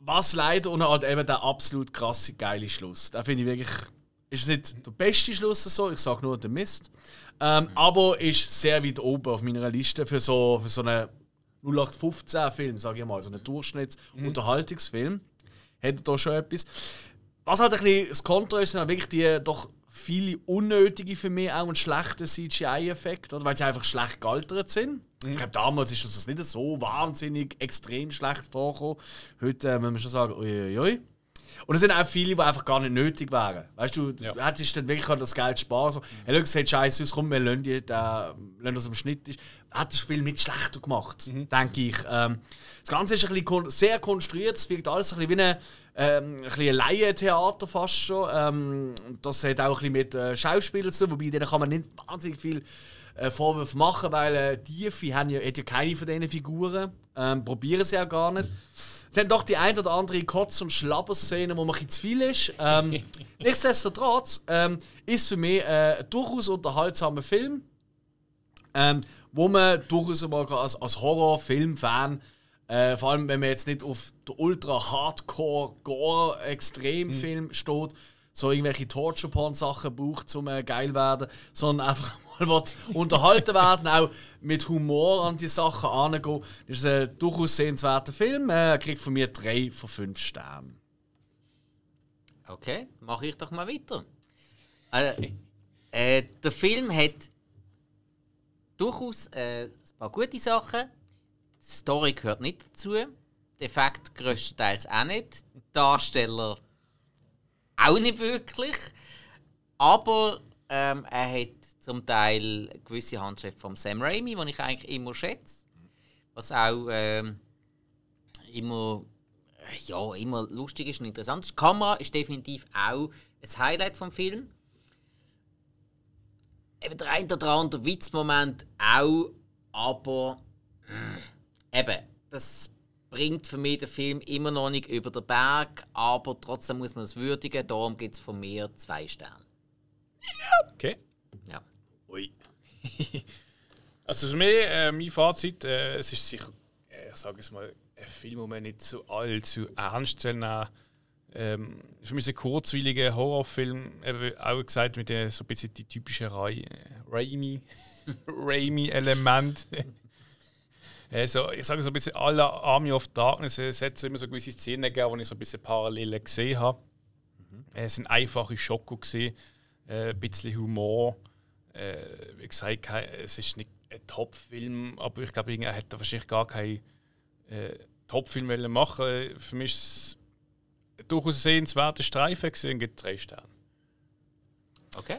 was leider und halt eben der absolut krasse geile Schluss. Da finde ich wirklich, ist es nicht der beste Schluss so, ich sage nur der Mist. Ähm, aber ist sehr weit oben auf meiner Liste für so, für so einen 0815-Film, sage ich mal, so einen Durchschnitts-Unterhaltungsfilm. Hätte da schon etwas. Was halt ein bisschen das Kontra ist, sind halt wirklich die doch viele unnötige für mich auch und schlechte CGI-Effekte, weil sie einfach schlecht gealtert sind. Ich glaube, damals ist das nicht so wahnsinnig extrem schlecht vorgekommen. Heute äh, muss man schon sagen, uiuiui. Ui. Und es sind auch viele, die einfach gar nicht nötig wären. Weißt du, Ja. du hättest dann wirklich das Geld sparen so, hey, schau, es scheiße aus, komm, wir lassen, die, den, lassen das am Schnitt. Ist. Hättest du viel nicht schlechter gemacht, denke ich. Ähm, das Ganze ist ein bisschen kon sehr konstruiert, es wirkt alles ein bisschen wie ein, ähm, ein, bisschen Laientheater fast schon. Ähm, das hat auch ein bisschen mit äh, Schauspielern zu tun, wobei denen kann man nicht wahnsinnig viel äh, Vorwürfe machen, weil äh, die Tiefe haben ja, hat ja keine von diesen Figuren. Ähm, probieren sie auch gar nicht. Es haben doch die ein oder andere Kotz- und Schlabber-Szene, wo man ein zu viel ist. Ähm, nichtsdestotrotz ähm, ist für mich äh, ein durchaus unterhaltsamer Film, ähm, wo man durchaus mal als, als Horror-Film-Fan, äh, vor allem wenn man jetzt nicht auf den ultra-hardcore-gore-extrem-Film steht, so irgendwelche Torture-Porn-Sachen braucht, um äh, geil werden, sondern einfach mal unterhalten werden, auch mit Humor an die Sachen angehen. Das ist ein durchaus sehenswerter Film. Äh, Er kriegt von mir drei von fünf Sternen. Okay, mache ich doch mal weiter. Äh, äh, der Film hat durchaus äh, ein paar gute Sachen. Die Story gehört nicht dazu. Der Effekt größtenteils auch nicht. Darsteller auch nicht wirklich. Aber ähm, er hat zum Teil gewisse Handschrift von Sam Raimi, die ich eigentlich immer schätze. Was auch ähm, immer, äh, ja, immer lustig ist und interessant ist. Die Kamera ist definitiv auch ein Highlight vom Film. Eben der ein oder andere Witzmoment auch, aber mh, eben, das bringt für mich den Film immer noch nicht über den Berg, aber trotzdem muss man es würdigen. Darum gibt es von mir zwei Sterne. Okay. Ja. Ui. Also für mich, äh, mein Fazit, äh, es ist sicher, äh, ich sage es mal, ein Film, den man nicht so allzu ernst nehmen ähm, Für mich ist ein kurzweiliger Horrorfilm, eben auch gesagt mit der, so ein bisschen die typische Rai, äh, Raimi, Raimi-Element. Also, ich sage so ein bisschen alle Army of Darkness, es hat immer so gewisse Szenen gegeben, die ich so ein bisschen parallel gesehen habe. Es sind einfache Schoko gesehen, ein bisschen Humor. Äh, wie gesagt, es ist nicht ein Top-Film, aber ich glaube, er hätte wahrscheinlich gar keinen äh, Top-Film wollen machen. Für mich ist es durchaus ein sehenswerter Streifen gesehen, gibt drei Sterne. Okay?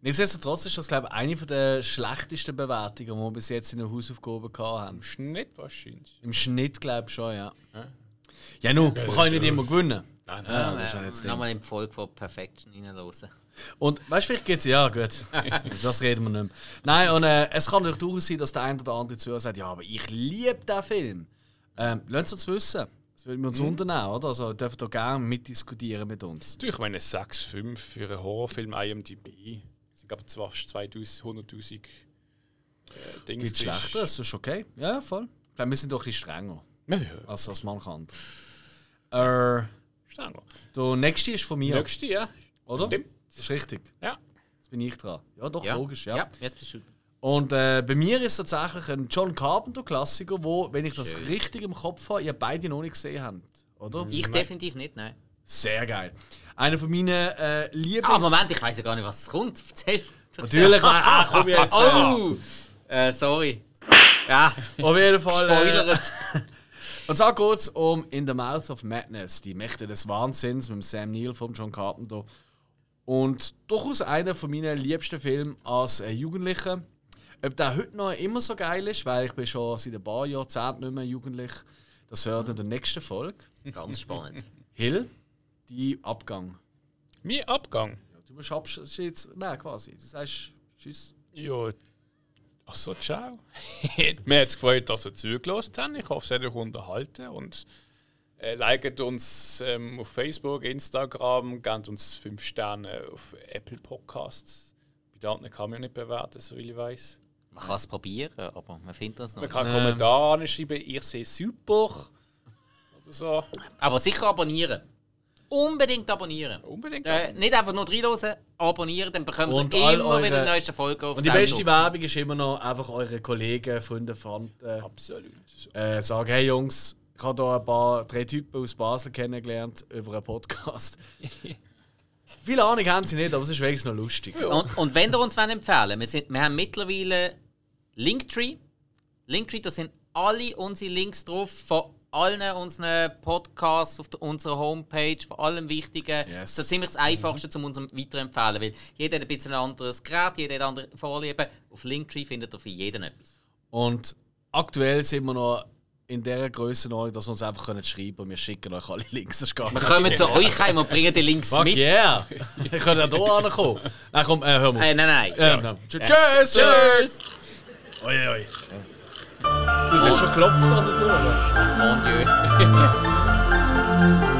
Nichtsdestotrotz ist das, glaube ich, eine der schlechtesten Bewertungen, die wir bis jetzt in den Hausaufgaben gehabt haben. Im Schnitt wahrscheinlich. Im Schnitt, glaube ich schon, ja. Ja, nun, man kann ja nicht immer gewinnen. Nein, nein. Ja, das ist ja nicht das Äh, Ding. Nochmal in die Folge von Perfection reinhören. Und weißt du, vielleicht geht es ja gut. das reden wir nicht mehr. Nein, und äh, es kann natürlich durchaus sein, dass der eine oder andere Zuhörer sagt: Ja, aber ich liebe diesen Film. Ähm, lasst uns wissen. Das würde uns wundern, auch, oder? Also, ihr dürft da gerne mitdiskutieren mit uns. Natürlich, meine 6,5 für einen Horrorfilm IMDb. Das sind aber zwar 2000, 100.000 äh, Dings. Gibt schlechter, das ist okay. Ja, voll. Ich glaube, wir sind doch ein bisschen strenger Ja, ja. als das man kann. Äh, Stenger. der nächste ist von mir, Nächste, ja. oder? Stimmt. Das ist richtig. Ja. Jetzt bin ich dran. Ja, doch, Ja. logisch, ja. ja, jetzt bist du. Und äh, bei mir ist tatsächlich ein John Carpenter-Klassiker, wo, wenn ich das richtig im Kopf habe, ihr beide noch nicht gesehen habt. Oder? Ich definitiv nicht, nein. Sehr geil. Einer von meinen äh, Lieblings... Ah, Moment, ich weiß ja gar nicht, was kommt. Erzähl. Natürlich, ah, komm jetzt. Äh, Oh! Äh, sorry. Ja, auf jeden Fall. Äh, spoilert. und zwar geht es um In the Mouth of Madness, die Mächte des Wahnsinns mit dem Sam Neill von John Carpenter. Und durchaus einer von meinen liebsten Filmen als äh, Jugendlicher. Ob der heute noch immer so geil ist, weil ich bin schon seit ein paar Jahrzehnten nicht mehr jugendlich, das hört in der nächsten Folge. Ganz spannend. Hill, die Abgang. Mein Abgang. Ja, du musst Abschied nehmen quasi. Du sagst Tschüss. Ja. Achso, ciao. Mir hat es gefreut, dass ihr zugelassen habt. Ich hoffe, es hat euch unterhalten. Und äh, liket uns ähm, auf Facebook, Instagram, gebt uns 5 Sterne auf Apple Podcasts. Bei den anderen kann man ja nicht bewerten, so wie ich weiß. Man kann es probieren, aber man findet das noch. Man kann Ähm. Kommentare anschreiben, ihr seht super. Oder so. Aber sicher abonnieren. Unbedingt abonnieren. Unbedingt. Äh, nicht einfach nur reinhören, abonnieren, dann bekommt Und ihr immer eure- wieder die neueste Folge auf Und die Sendung. beste Werbung ist immer noch einfach eure Kollegen, Freunde, Verwandte Absolut. äh, sagen: Hey Jungs, ich habe hier ein paar, drei Typen aus Basel kennengelernt über einen Podcast. Viele Ahnung haben sie nicht, aber es ist wenigstens noch lustig. Und, und wenn ihr uns empfehlen wir, sind, wir haben mittlerweile Linktree. Linktree, da sind alle unsere Links drauf, von allen unseren Podcasts auf unserer Homepage, von allem Wichtigen. Yes. Das ist ziemlich das Einfachste, um uns weiterempfehlen. Weil jeder hat ein bisschen ein anderes Gerät, jeder hat andere Vorlieben. Auf Linktree findet ihr für jeden etwas. Und aktuell sind wir noch in dieser Grössenordnung, dass wir uns einfach können schreiben können. Wir schicken euch alle Links. Das Wir kommen zu euch heim und bringen die Links Fuck mit. yeah! Ich kann ja hier ankommen. Nein, komm, äh, hör mal. Äh, nein, nein. Ähm, nein. Tschüss! Tschüss! Oi, oi. Du hast schon geklopft an der Tür? Mon Dieu.